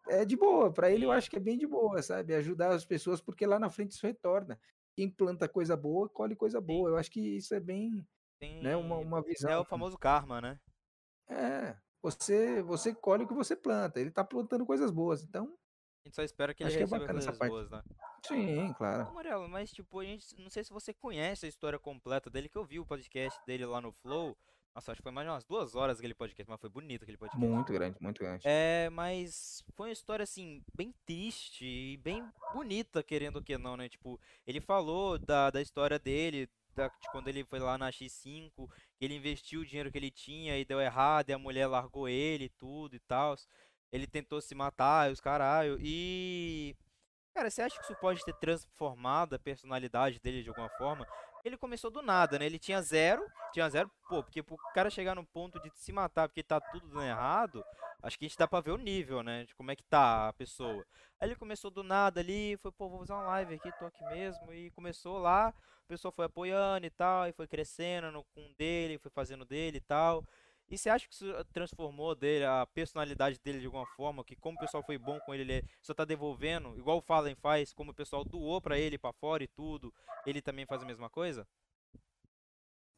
é de boa. Para ele, eu acho que é bem de boa, sabe? Ajudar as pessoas, porque lá na frente isso retorna. Quem planta coisa boa, colhe coisa boa. Eu acho que isso é bem. Né, uma, uma visão. É o famoso karma, né? É, você, você colhe o que você planta. Ele tá plantando coisas boas, então. A gente só espera que ele Acho receba que é coisas boas, né? Sim, claro. Ô, mas tipo, a gente não sei se você conhece a história completa dele, que eu vi o podcast dele lá no Flow. Nossa, acho que foi mais de umas duas horas aquele podcast, mas foi bonito aquele podcast. Muito grande, muito grande. É, mas foi uma história, assim, bem triste e bem bonita, querendo que não, né? Tipo, ele falou da, da história dele, da, de quando ele foi lá na X5, que ele investiu o dinheiro que ele tinha e deu errado, e a mulher largou ele e tudo e tal. Ele tentou se matar, e os caralho. E. Cara, você acha que isso pode ter transformado a personalidade dele de alguma forma? Ele começou do nada, né? Ele tinha zero, tinha zero, pô, porque pro cara chegar no ponto de se matar porque tá tudo dando errado, acho que a gente dá pra ver o nível, né? De como é que tá a pessoa. Aí ele começou do nada ali, foi, pô, vou fazer uma live aqui, tô aqui mesmo, e começou lá, o pessoal foi apoiando e tal, e foi crescendo no com dele, foi fazendo dele e tal. E você acha que isso transformou dele, a personalidade dele de alguma forma? Que como o pessoal foi bom com ele, ele só tá devolvendo, igual o Fallen faz, como o pessoal doou para ele para fora e tudo, ele também faz a mesma coisa?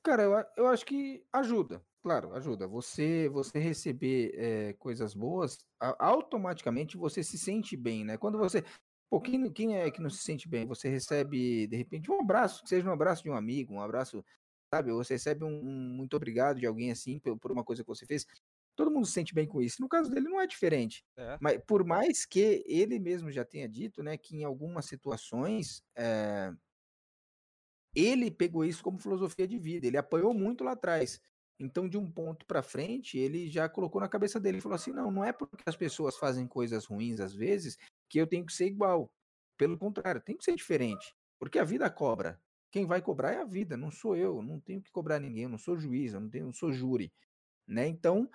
Cara, eu, eu acho que ajuda, claro, ajuda. Você você receber é, coisas boas, automaticamente você se sente bem, né? Quando você. Pô, quem, quem é que não se sente bem? Você recebe, de repente, um abraço, que seja um abraço de um amigo, um abraço, sabe? Você recebe um, um muito obrigado de alguém assim por, por, uma coisa que você fez. Todo mundo se sente bem com isso. No caso dele, não é diferente. É. Mas por mais que ele mesmo já tenha dito, né, que em algumas situações. É, ele pegou isso como filosofia de vida, ele apanhou muito lá atrás. Então, de um ponto para frente, ele já colocou na cabeça dele falou assim: não, não é porque as pessoas fazem coisas ruins às vezes que eu tenho que ser igual. Pelo contrário, tem que ser diferente. Porque a vida cobra. Quem vai cobrar é a vida, não sou eu, não tenho que cobrar ninguém, eu não sou juiz, eu não, tenho, não sou júri. Né? Então,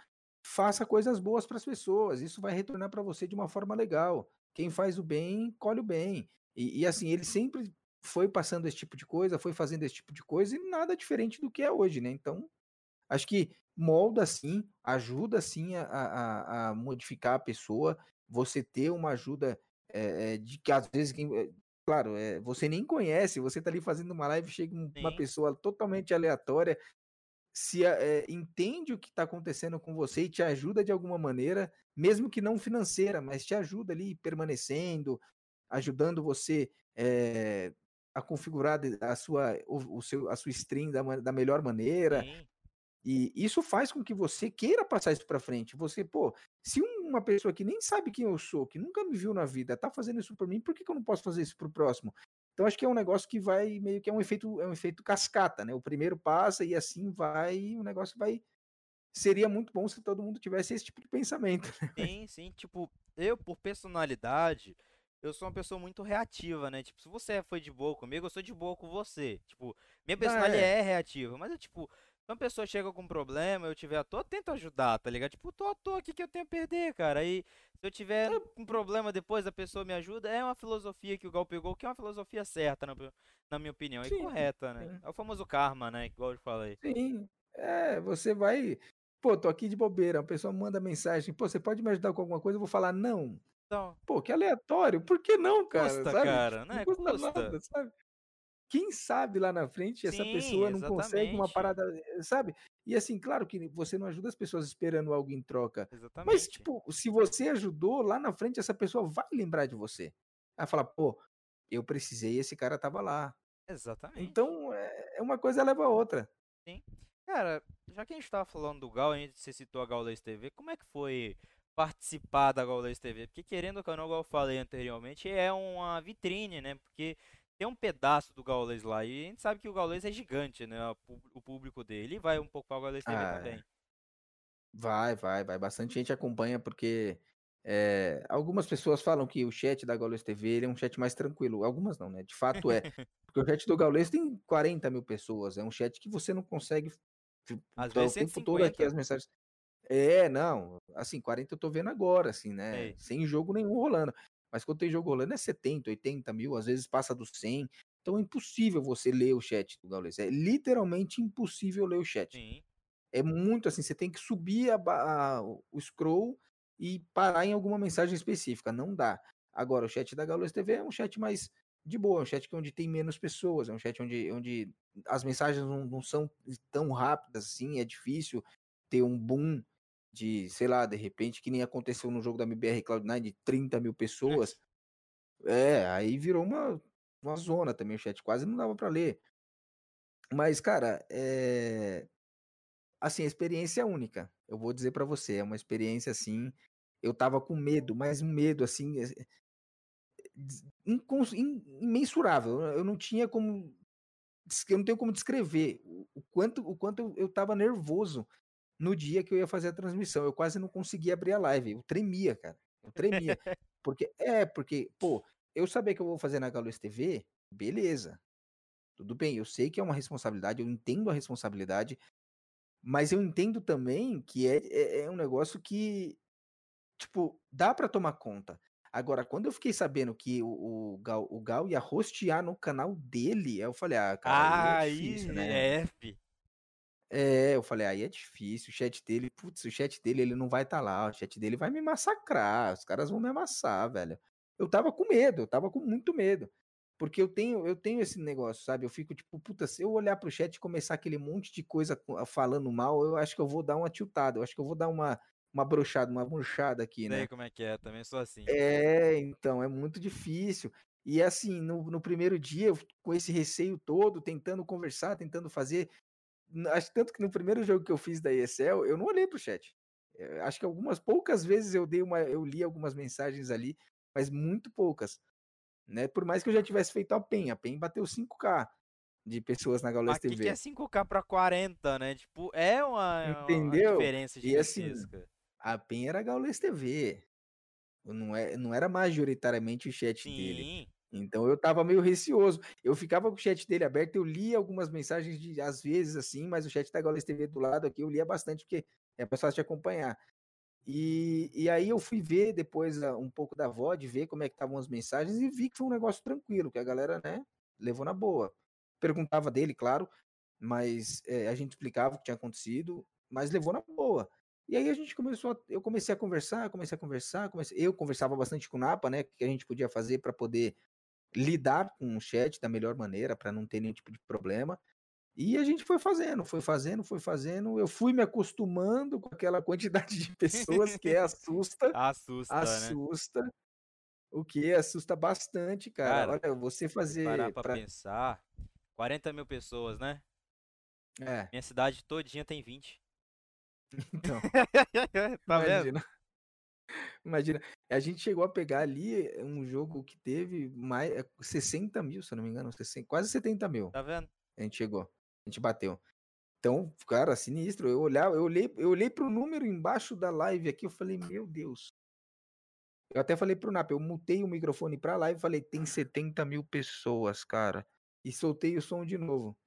faça coisas boas para as pessoas, isso vai retornar para você de uma forma legal. Quem faz o bem, colhe o bem. E, e assim, ele sempre foi passando esse tipo de coisa, foi fazendo esse tipo de coisa e nada diferente do que é hoje, né? Então, acho que molda sim, ajuda sim a, a, a modificar a pessoa, você ter uma ajuda é, de que às vezes, quem, claro, é, você nem conhece, você tá ali fazendo uma live, chega uma sim. pessoa totalmente aleatória, se é, entende o que está acontecendo com você e te ajuda de alguma maneira, mesmo que não financeira, mas te ajuda ali permanecendo, ajudando você é, a configurar a sua, o, o seu, a sua stream da, da melhor maneira. Sim. E isso faz com que você queira passar isso para frente. Você, pô, se uma pessoa que nem sabe quem eu sou, que nunca me viu na vida, tá fazendo isso por mim, por que, que eu não posso fazer isso pro próximo? Então acho que é um negócio que vai meio que é um efeito, é um efeito cascata, né? O primeiro passa e assim vai, o negócio vai seria muito bom se todo mundo tivesse esse tipo de pensamento. [LAUGHS] Né? Sim, sim, tipo, eu por personalidade, eu sou uma pessoa muito reativa, né? Tipo, se você foi de boa comigo, eu sou de boa com você. Tipo, minha personalidade é. é reativa, mas eu, tipo, uma pessoa chega com um problema, eu tiver à toa, tento ajudar, tá ligado? Tipo, tô à toa aqui que eu tenho a perder, cara. Aí, se eu tiver é. um problema depois, a pessoa me ajuda. É uma filosofia que o Gal pegou, que é uma filosofia certa, na, na minha opinião, Sim. e correta, né? É o famoso karma, né? Igual eu falei. Sim. É, você vai. Pô, tô aqui de bobeira. A pessoa manda mensagem, pô, você pode me ajudar com alguma coisa? Eu vou falar, não. Então. Pô, que aleatório. Por que não, cara? Custa, sabe? cara, né? Não custa, custa. nada, sabe? Quem sabe lá na frente essa Sim, pessoa não exatamente. consegue uma parada, sabe? E assim, claro que você não ajuda as pessoas esperando algo em troca. Exatamente. Mas, tipo, se você ajudou, lá na frente essa pessoa vai lembrar de você. Vai falar, pô, eu precisei, esse cara tava lá. Exatamente. Então, é, é uma coisa leva a outra. Sim. Cara, já que a gente tava falando do Gal, a gente você citou a Gaules TV, como é que foi participar da Gaules TV, porque querendo ou não, igual eu falei anteriormente, é uma vitrine, né? Porque tem um pedaço do Gaules lá e a gente sabe que o Gaules é gigante, né? O público dele vai um pouco para o Gaules TV ah, também. Vai, vai, vai. Bastante gente acompanha porque é, algumas pessoas falam que o chat da Gaules TV é um chat mais tranquilo. Algumas não, né? De fato é. [LAUGHS] porque o chat do Gaules tem 40 mil pessoas. É um chat que você não consegue. Às vezes o tempo 150. todo aqui as mensagens. É, não. Assim, 40 eu tô vendo agora, assim, né? Sem jogo nenhum rolando. Mas quando tem jogo rolando é 70, 80 mil, às vezes passa dos 100. Então é impossível você ler o chat do Gaules. É literalmente impossível ler o chat. Sim. É muito assim, você tem que subir a, a, o scroll e parar em alguma mensagem específica. Não dá. Agora, o chat da Gaules TV é um chat mais de boa, é um chat onde tem menos pessoas, é um chat onde, onde as mensagens não, não são tão rápidas assim, é difícil ter um boom de, sei lá, de repente, que nem aconteceu no jogo da MBR Cloud9 de 30 mil pessoas. É, aí virou uma, uma zona também o chat, quase não dava para ler. Mas, cara, é. Assim, a experiência é única. Eu vou dizer para você, é uma experiência assim. Eu tava com medo, mas um medo assim. É, imensurável. Eu não tinha como. Eu não tenho como descrever o quanto, o quanto eu tava nervoso no dia que eu ia fazer a transmissão. Eu quase não conseguia abrir a live. Eu tremia, cara. Eu tremia. [LAUGHS] porque, é, porque, pô, eu saber que eu vou fazer na Galus TV, beleza. Tudo bem, eu sei que é uma responsabilidade, eu entendo a responsabilidade, mas eu entendo também que é, é, é um negócio que, tipo, dá para tomar conta. Agora, quando eu fiquei sabendo que o, o, Gal, o Gal ia rostear no canal dele, eu falei, ah, cara, ah, é difícil, né? É, É, eu falei, aí é difícil, o chat dele, putz, o chat dele, ele não vai estar lá, o chat dele vai me massacrar, os caras vão me amassar, velho. Eu tava com medo, eu tava com muito medo. Porque eu tenho, eu tenho esse negócio, sabe? Eu fico tipo, puta, se eu olhar pro chat e começar aquele monte de coisa falando mal, eu acho que eu vou dar uma tiltada, eu acho que eu vou dar uma, uma brochada, uma murchada aqui, Sei né? como é que é, também sou assim. É, então, é muito difícil. E assim, no, no primeiro dia, eu, com esse receio todo, tentando conversar, tentando fazer. Acho tanto que no primeiro jogo que eu fiz da ESL, eu não olhei pro chat. Eu acho que algumas poucas vezes eu dei uma, eu li algumas mensagens ali, mas muito poucas. Né? Por mais que eu já tivesse feito a PEN, a PEN bateu 5k de pessoas na Gaules TV. que é 5K pra 40, né? Tipo, é uma, é uma Entendeu? diferença E assim. A PEN era Gaules TV. Não, é, não era majoritariamente o chat dele. Então eu tava meio receoso. Eu ficava com o chat dele aberto, eu lia algumas mensagens de às vezes assim, mas o chat da Gaules TV do lado aqui eu lia bastante porque é mais fácil de acompanhar. E, e aí eu fui ver depois ah, um pouco da VOD, ver como é que estavam as mensagens e vi que foi um negócio tranquilo, que a galera, né, levou na boa. Perguntava dele, claro, mas é, a gente explicava o que tinha acontecido, mas levou na boa. E aí a gente começou, a, eu comecei a conversar, comecei a conversar, comecei, eu conversava bastante com o Napa, né, que a gente podia fazer para poder lidar com o chat da melhor maneira, para não ter nenhum tipo de problema. E a gente foi fazendo, foi fazendo, foi fazendo. Eu fui me acostumando com aquela [LAUGHS] quantidade de pessoas que é assusta, [LAUGHS] Assusta, né? assusta. O que assusta bastante, cara. Cara, Olha, você fazer parar pra pra... pensar, 40 mil pessoas, né? É, Minha cidade todinha tem 20. então, [LAUGHS] tá vendo? Imagina. A gente chegou a pegar ali um jogo que teve mais é, 60 mil, se eu não me engano, 60, quase 70 mil. Tá vendo? A gente chegou, a gente bateu. Então, cara, sinistro. Eu olhava, eu olhei, eu olhei pro número embaixo da live aqui, eu falei, meu Deus. Eu até falei pro Nap, eu mutei o microfone pra live e falei, tem 70 mil pessoas, cara. E soltei o som de novo.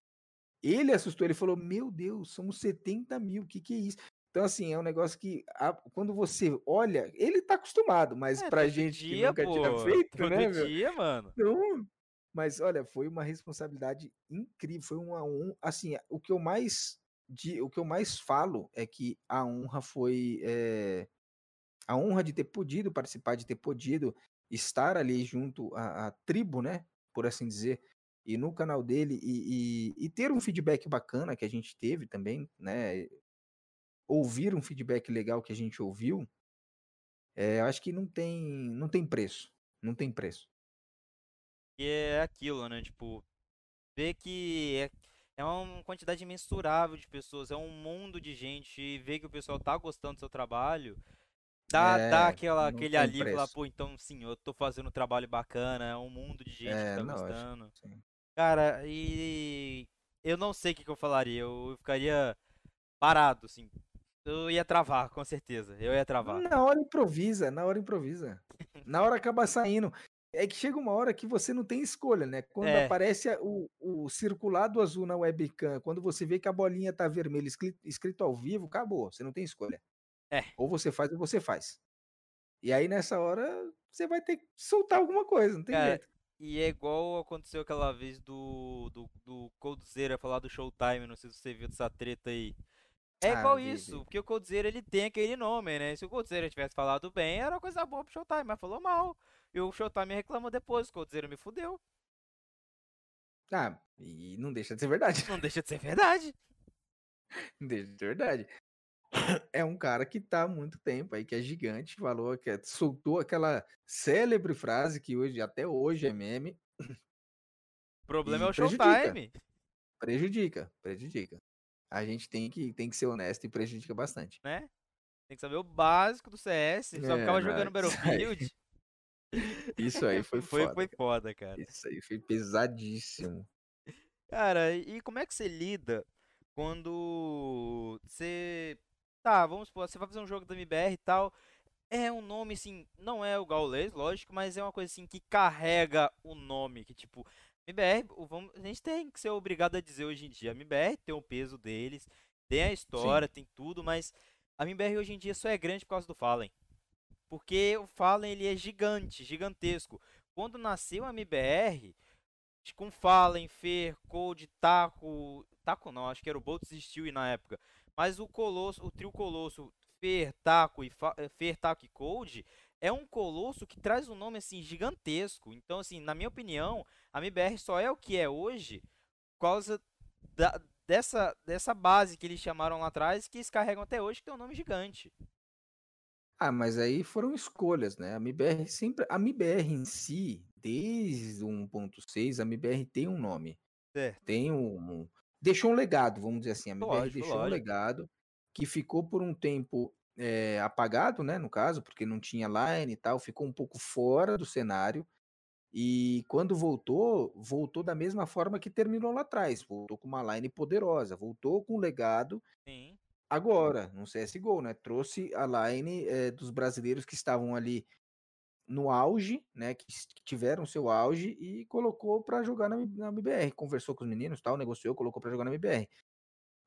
Ele assustou, ele falou, meu Deus, somos 70 mil, o que que é isso? Então, assim, é um negócio que a- quando você olha, ele tá acostumado, mas É, pra gente que dia, nunca tinha pô. feito, Todo né, meu? dia, mano. Não, mas olha, foi uma responsabilidade incrível, foi uma hon- assim, o que eu mais de, o que eu mais falo é que a honra foi eh, a honra de ter podido participar, de ter podido estar ali junto à, à tribo, né, por assim dizer, e no canal dele e, e, e ter um feedback bacana que a gente teve também, né, ouvir um feedback legal que a gente ouviu, é, eu acho que não tem não tem preço, não tem preço. E é aquilo, né? Tipo, ver que é, é uma quantidade imensurável de pessoas, é um mundo de gente, e ver que o pessoal tá gostando do seu trabalho, dá, dá É, aquela, não aquele alívio, preço. pô, então sim, eu tô fazendo um trabalho bacana, é um mundo de gente que É, tá não, gostando. Cara, e eu não sei o que, que eu falaria, eu ficaria parado, assim. Eu ia travar, com certeza, eu ia travar. Na hora improvisa, na hora improvisa. Na hora acaba saindo. É que chega uma hora que você não tem escolha, né? Quando É. aparece o, o circulado azul na webcam, quando você vê que a bolinha tá vermelha escrito, escrito ao vivo, acabou. Você não tem escolha. É. Ou você faz ou você faz. E aí nessa hora você vai ter que soltar alguma coisa, não tem Cara, jeito. E é igual aconteceu aquela vez do, do, do Coldzera falar do Showtime, não sei se você viu dessa treta aí. É Ah, igual isso, vi. porque o Coldzera ele tem aquele nome, né? Se o Coldzera tivesse falado bem, era coisa boa pro Showtime, mas falou mal. E o Showtime reclamou depois, o Coldzera me fudeu. Ah, e não deixa de ser verdade. Não deixa de ser verdade. [LAUGHS] Não deixa de ser verdade. É um cara que tá há muito tempo aí, que é gigante, falou que é- soltou aquela célebre frase que hoje, até hoje é meme, O problema é o prejudica. Showtime, prejudica, prejudica. A gente tem que, tem que ser honesto e prejudica bastante. né? Tem que saber o básico do CS, só É, ficava jogando Battlefield. Isso aí foi [LAUGHS] Foi, foda. foi foda, cara. Isso aí foi pesadíssimo. Cara, e como é que você lida quando você. Tá, vamos supor, você vai fazer um jogo da MBR e tal. É um nome assim, não é o Gaules, lógico, mas é uma coisa assim que carrega o nome. Que tipo, MBR, vamos, a gente tem que ser obrigado a dizer hoje em dia. A MBR tem o peso deles, tem a história, tem tudo, mas a MBR hoje em dia só é grande por causa do Fallen. Porque o Fallen ele é gigante, gigantesco. Quando nasceu a MBR, com Fallen, Fer, Cold, Taco. Taco não, acho que era o Boltz Steel na época. Mas o Colosso, o trio Colosso, Fer, Taco e Fa eh, Fer, Taco e Cold é um colosso que traz um nome assim gigantesco. Então, assim, na minha opinião, a MBR só é o que é hoje por causa da, dessa, dessa base que eles chamaram lá atrás, que eles carregam até hoje, que tem um nome gigante. Ah, mas aí foram escolhas, né? A MBR sempre. A MBR em si, desde o 1.6, a MBR tem um nome. Certo. Tem um. Deixou um legado, vamos dizer assim. A MBR Lógico, deixou um lógico. legado que ficou por um tempo eh, apagado, né? No caso, porque não tinha line e tal, ficou um pouco fora do cenário. E quando voltou, voltou da mesma forma que terminou lá atrás. Voltou com uma line poderosa, voltou com um legado Sim. agora, no CSGO, né? Trouxe a line eh, dos brasileiros que estavam ali no auge, né? Que tiveram seu auge e colocou para jogar na, na MBR. Conversou com os meninos, tal, negociou, colocou para jogar na MBR.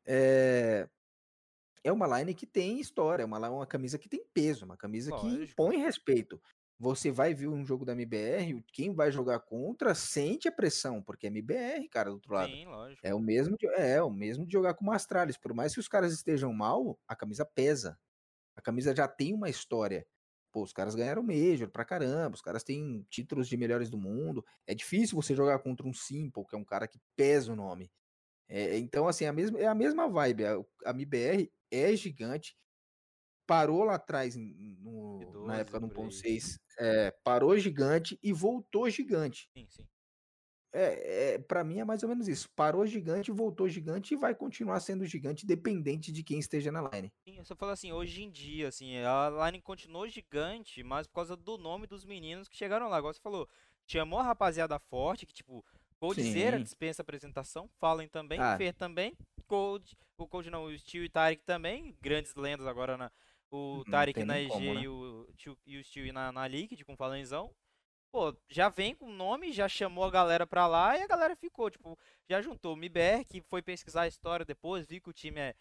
É, é uma line que tem história, é uma, uma camisa que tem peso, uma camisa que Lógico. impõe respeito. Você vai ver um jogo da MBR, quem vai jogar contra sente a pressão, porque é MBR, cara, do outro lado. Sim, lógico. É o mesmo de, é, o mesmo de jogar com o Astralis. Por mais que os caras estejam mal, a camisa pesa. A camisa já tem uma história. Pô, os caras ganharam Major pra caramba, os caras têm títulos de melhores do mundo. É difícil você jogar contra um Simple, que é um cara que pesa o nome. É, então, assim, a mesma, é a mesma vibe. A, a MBR é gigante. Parou lá atrás, no- na 12 época do por aí. 1.6, é, parou gigante e voltou gigante. Sim, sim. É, é, para mim é mais ou menos isso. Parou gigante, voltou gigante e vai continuar sendo gigante, dependente de quem esteja na line. Sim, eu só falo assim, hoje em dia, assim, a line continuou gigante, mas por causa do nome dos meninos que chegaram lá. Igual você falou, chamou a rapaziada forte, que tipo, Coldzera dispensa apresentação, Fallen também, Ah. Fer também, Cold, o Cold não, o Steel e Tarek também, grandes lendas agora na. O Não Tarek na EG como, né? e, o, e o Steel na, na Liquid com Falenzão. Pô, já vem com o nome, já chamou a galera pra lá e a galera ficou, tipo, já juntou o MBR, que foi pesquisar a história depois, viu que o time é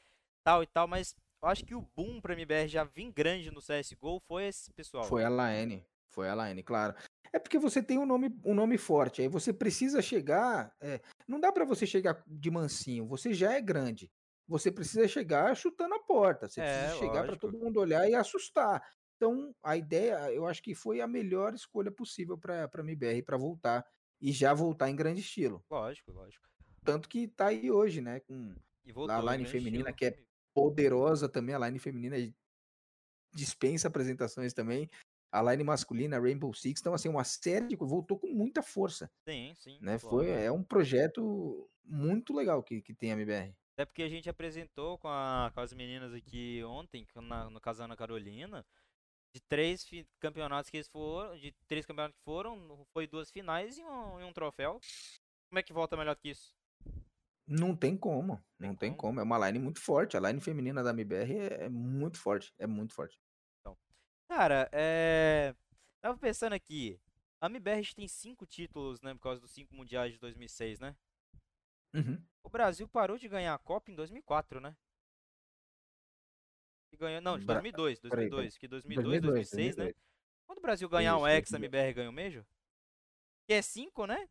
tal e tal, mas eu acho que o boom pra MBR já vir grande no CSGO foi esse pessoal. Foi a line. Foi a line, claro. É porque você tem um nome, um nome forte, aí você precisa chegar. é, não dá pra você chegar de mansinho, você já é grande. Você precisa chegar chutando a porta. Você É, precisa chegar lógico. todo mundo olhar e assustar. Então, a ideia, eu acho que foi a melhor escolha possível para MBR para voltar e já voltar em grande estilo. Lógico, lógico. Tanto que tá aí hoje, né, com voltou a line feminina, estilo. que é poderosa também, a line feminina dispensa apresentações também. A line masculina, Rainbow Six, então assim, uma série de voltou com muita força, Sim, sim. né? Foi é um projeto muito legal que, que tem a MBR. Até porque a gente apresentou com, a- com as meninas aqui ontem, na- no caso Ana Carolina, de três campeonatos que eles foram, de três campeonatos que foram, foi duas finais e um, e um troféu. Como é que volta melhor que isso? Não tem como, não tem como. como. É uma line muito forte. A line feminina da MBR é, é muito forte, é muito forte. Cara, é. Tava pensando aqui. A MBR tem cinco títulos, né? Por causa dos cinco mundiais de 2006, né? Uhum. O Brasil parou de ganhar a Copa em 2004, né? E ganhou, não, de Bra- 2002, peraí, peraí. 2002, que 2002, 2002, 2006, né? 2002. Quando o Brasil ganhar um Hexa, a 2002. MBR ganha o Major? Que é 5, né?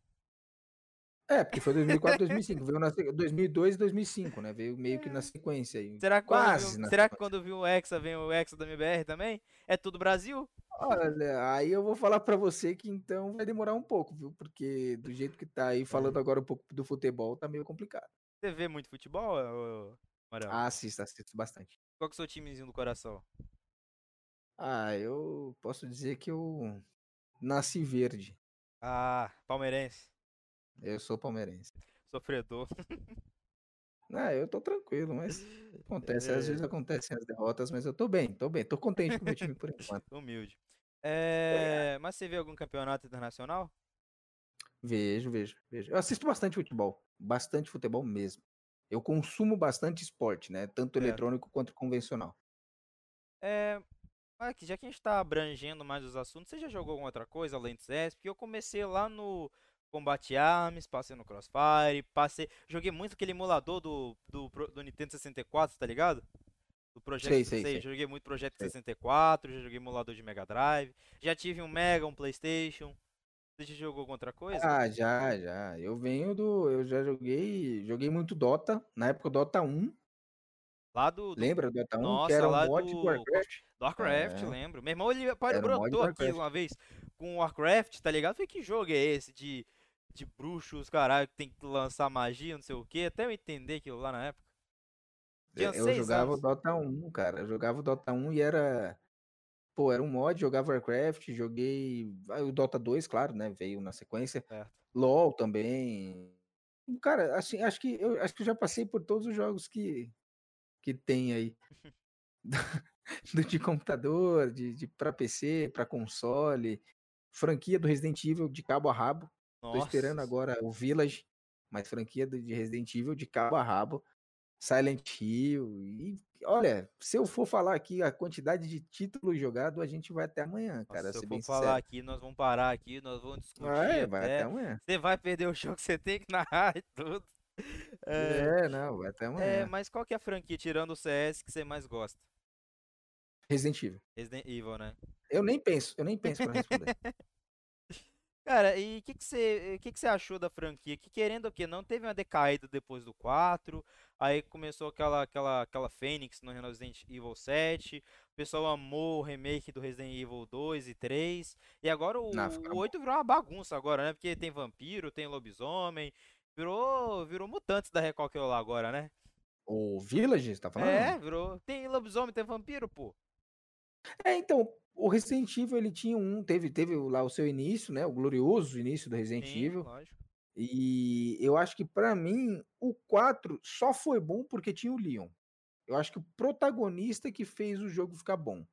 É, porque foi 2004, 2005. [LAUGHS] Veio na se- 2002 e 2005, né? Veio meio que na sequência aí. Será que, quando Quase na será que quando viu o Hexa, vem o Hexa da MBR também? É tudo Brasil? Olha, aí eu vou falar pra você que então vai demorar um pouco, viu? Porque do jeito que tá aí, falando agora um pouco do futebol, tá meio complicado. Você vê muito futebol, Marão? Ah, assisto, assisto bastante. Qual que é o seu timezinho do coração? Ah, eu posso dizer que eu nasci verde. Ah, palmeirense. Eu sou palmeirense. Sofredor. Ah, eu tô tranquilo, mas acontece, às É. vezes acontecem as derrotas, mas eu tô bem, tô bem, tô contente com o meu time por enquanto. [LAUGHS] Humilde. É, mas você vê algum campeonato internacional? Vejo, vejo, vejo. Eu assisto bastante futebol, bastante futebol mesmo. Eu consumo bastante esporte, né? Tanto Certo. eletrônico quanto convencional. É, aqui, já que a gente tá abrangendo mais os assuntos, você já jogou alguma outra coisa além do CS? Porque eu comecei lá no Combate Arms, passei no Crossfire, passei. Joguei muito aquele emulador do, do, do Nintendo 64, tá ligado? Do Project Sei, sei, sei. joguei muito Project Sei. 64, já joguei emulador de Mega Drive, já tive um Mega, um Playstation. Você já jogou outra coisa? Ah, já, já. Eu venho do. Eu já joguei. Joguei muito Dota. Na época, Dota 1. Lá do. Lembra do Dota 1? Nossa, que era lá um mod do- Warcraft. do Warcraft, É. lembro. Meu irmão, ele parou, um brotou do aqui uma vez com o Warcraft, tá ligado? Falei, que jogo é esse de, de bruxos, caralho, que tem que lançar magia, não sei o quê. Até eu entender aquilo lá na época. Tinha Eu jogava o anos. Dota 1, cara. Eu jogava o Dota 1 e era. Pô, era um mod, jogava Warcraft, joguei. ah, O Dota 2, claro, né? Veio na sequência. Certo. LOL também. Cara, assim, acho que eu acho que eu já passei por todos os jogos que, que tem aí. [LAUGHS] Do, de computador, de, de para PC, para console, franquia do Resident Evil de cabo a rabo. Tô esperando Nossa, agora o Village, mas franquia de Resident Evil de cabo a rabo. Silent Hill. E olha, se eu for falar aqui a quantidade de títulos jogados, a gente vai até amanhã, cara. Nossa, se ser eu for falar sincero. aqui, nós vamos parar aqui, nós vamos discutir Ah, é, vai até amanhã. Você vai perder o jogo que você tem que narrar e tudo. É, É, não, vai até é, amanhã. mas qual que é a franquia, tirando o CS, que você mais gosta? Resident Evil. Resident Evil, né? Eu nem penso, eu nem penso pra responder. [LAUGHS] Cara, e o que, que, você, que, que você achou da franquia? Que querendo ou que não teve uma decaída depois do 4, aí começou aquela, aquela, aquela Fênix no Resident Evil 7, o pessoal amou o remake do Resident Evil 2 e 3, e agora o, Não, o 8 virou uma bagunça agora, né? Porque tem vampiro, tem lobisomem, virou, virou mutantes da Record lá agora, né? O Village, você tá falando? É, virou. Tem lobisomem, tem vampiro, pô. É, então, o Resident Evil ele tinha um, teve, teve lá o seu início, né? O glorioso início do Resident Sim, Evil. lógico. E eu acho que pra mim o 4 só foi bom porque tinha o Leon. Eu acho que o protagonista que fez o jogo ficar bom.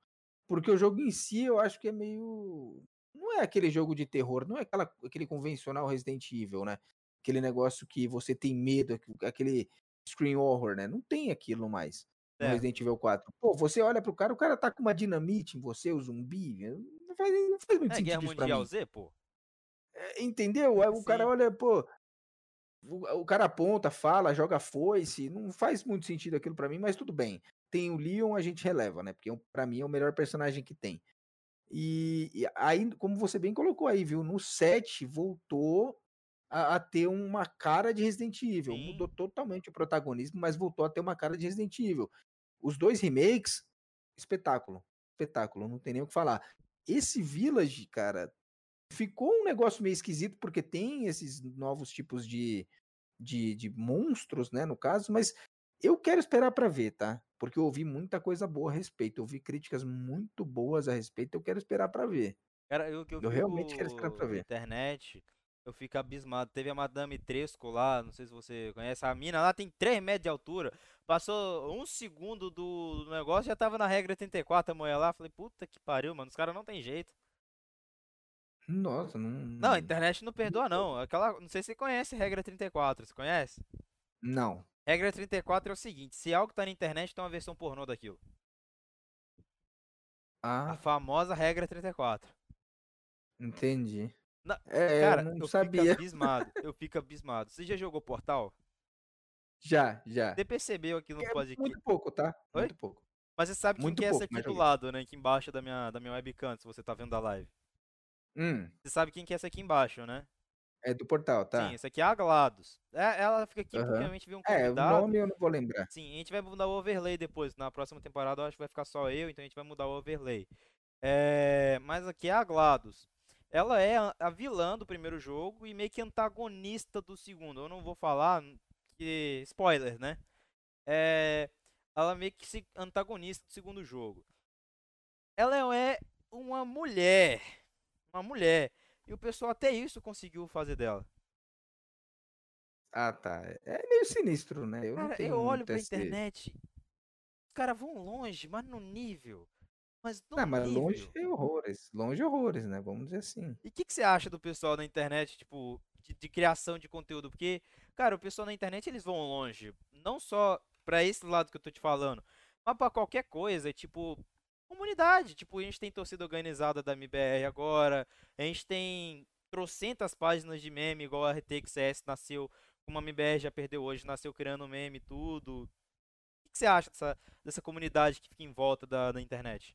Porque o jogo em si eu acho que é meio. Não é aquele jogo de terror, não é aquela, aquele convencional Resident Evil, né? Aquele negócio que você tem medo, aqu- aquele screen horror, né? Não tem aquilo mais no Certo. Resident Evil 4. Pô, você olha pro cara, o cara tá com uma dinamite em você, o zumbi. Não faz, não faz muito É sentido Guerra isso pra Mundial mim. Z, pô. É, Entendeu? Aí o cara Sim. olha, pô. O, o cara aponta, fala, joga foice. Não faz muito sentido aquilo pra mim, mas tudo bem. Tem o Leon, a gente releva, né? Porque pra mim é o melhor personagem que tem. E, e aí, como você bem colocou aí, viu? No 7 voltou a, a ter uma cara de Resident Evil. Sim. Mudou totalmente o protagonismo, mas voltou a ter uma cara de Resident Evil. Os dois remakes, espetáculo. Espetáculo, não tem nem o que falar. Esse Village, cara, ficou um negócio meio esquisito, porque tem esses novos tipos de, de, de monstros, né, no caso, mas eu quero esperar pra ver, tá? Porque eu ouvi muita coisa boa a respeito, eu ouvi críticas muito boas a respeito, eu quero esperar pra ver. Cara, eu, eu, Eu realmente quero esperar pra ver. internet, eu fico abismado. Teve a Madame Tresco lá, não sei se você conhece. A mina lá tem 3 metros de altura. Passou um segundo do do negócio, já tava na regra 34 a mulher lá. Falei, puta que pariu, mano. Os caras não tem jeito. Nossa, não. Não, a internet não perdoa, não. Aquela, não sei se você conhece regra 34. Você conhece? Não. Regra 34 é o seguinte: se algo tá na internet, tem uma versão pornô daquilo. A Ah, famosa regra 34. entendi. Na- É, Cara, eu eu não fico sabia. abismado. Eu [LAUGHS] fico abismado. Você já jogou Portal? Já, já. Você percebeu aqui no É podcast. muito pouco, tá? Oi? Muito pouco. Mas você sabe quem muito que é essa pouco, aqui do lado, né? Aqui embaixo da minha, da minha webcam, se você tá vendo a live. Hum, Você sabe quem que é essa aqui embaixo, né? é do portal, tá? Sim, essa aqui é a GLaDOS. É, ela fica aqui porque Aham. a gente viu um É, o convidado. nome eu não vou lembrar. Sim, a gente vai mudar o overlay depois. Na próxima temporada eu acho que vai ficar só eu, então a gente vai mudar o overlay. É, mas aqui é a GLaDOS. Ela é a- vilã do primeiro jogo e meio que antagonista do segundo. Eu não vou falar, que spoiler, né? É, ela meio que se antagonista do segundo jogo. Ela é uma mulher, uma mulher. E o pessoal até isso conseguiu fazer dela. Ah, tá. É meio sinistro, né? Eu Cara, eu olho pra esse... internet, os caras vão longe, mas no nível. Mas no Não, mas longe é horrores. Longe é horrores, né? Vamos dizer assim. E o que, que você acha do pessoal na internet, tipo, de, de criação de conteúdo? Porque, cara, o pessoal na internet eles vão longe. Não só pra esse lado que eu tô te falando, mas pra qualquer coisa, tipo, comunidade. Tipo, a gente tem torcida organizada da MBR agora, a gente tem trocentas páginas de meme, igual a RTXS nasceu, como a MBR já perdeu hoje, nasceu criando meme e tudo. O que, que você acha dessa, dessa comunidade que fica em volta da, da internet?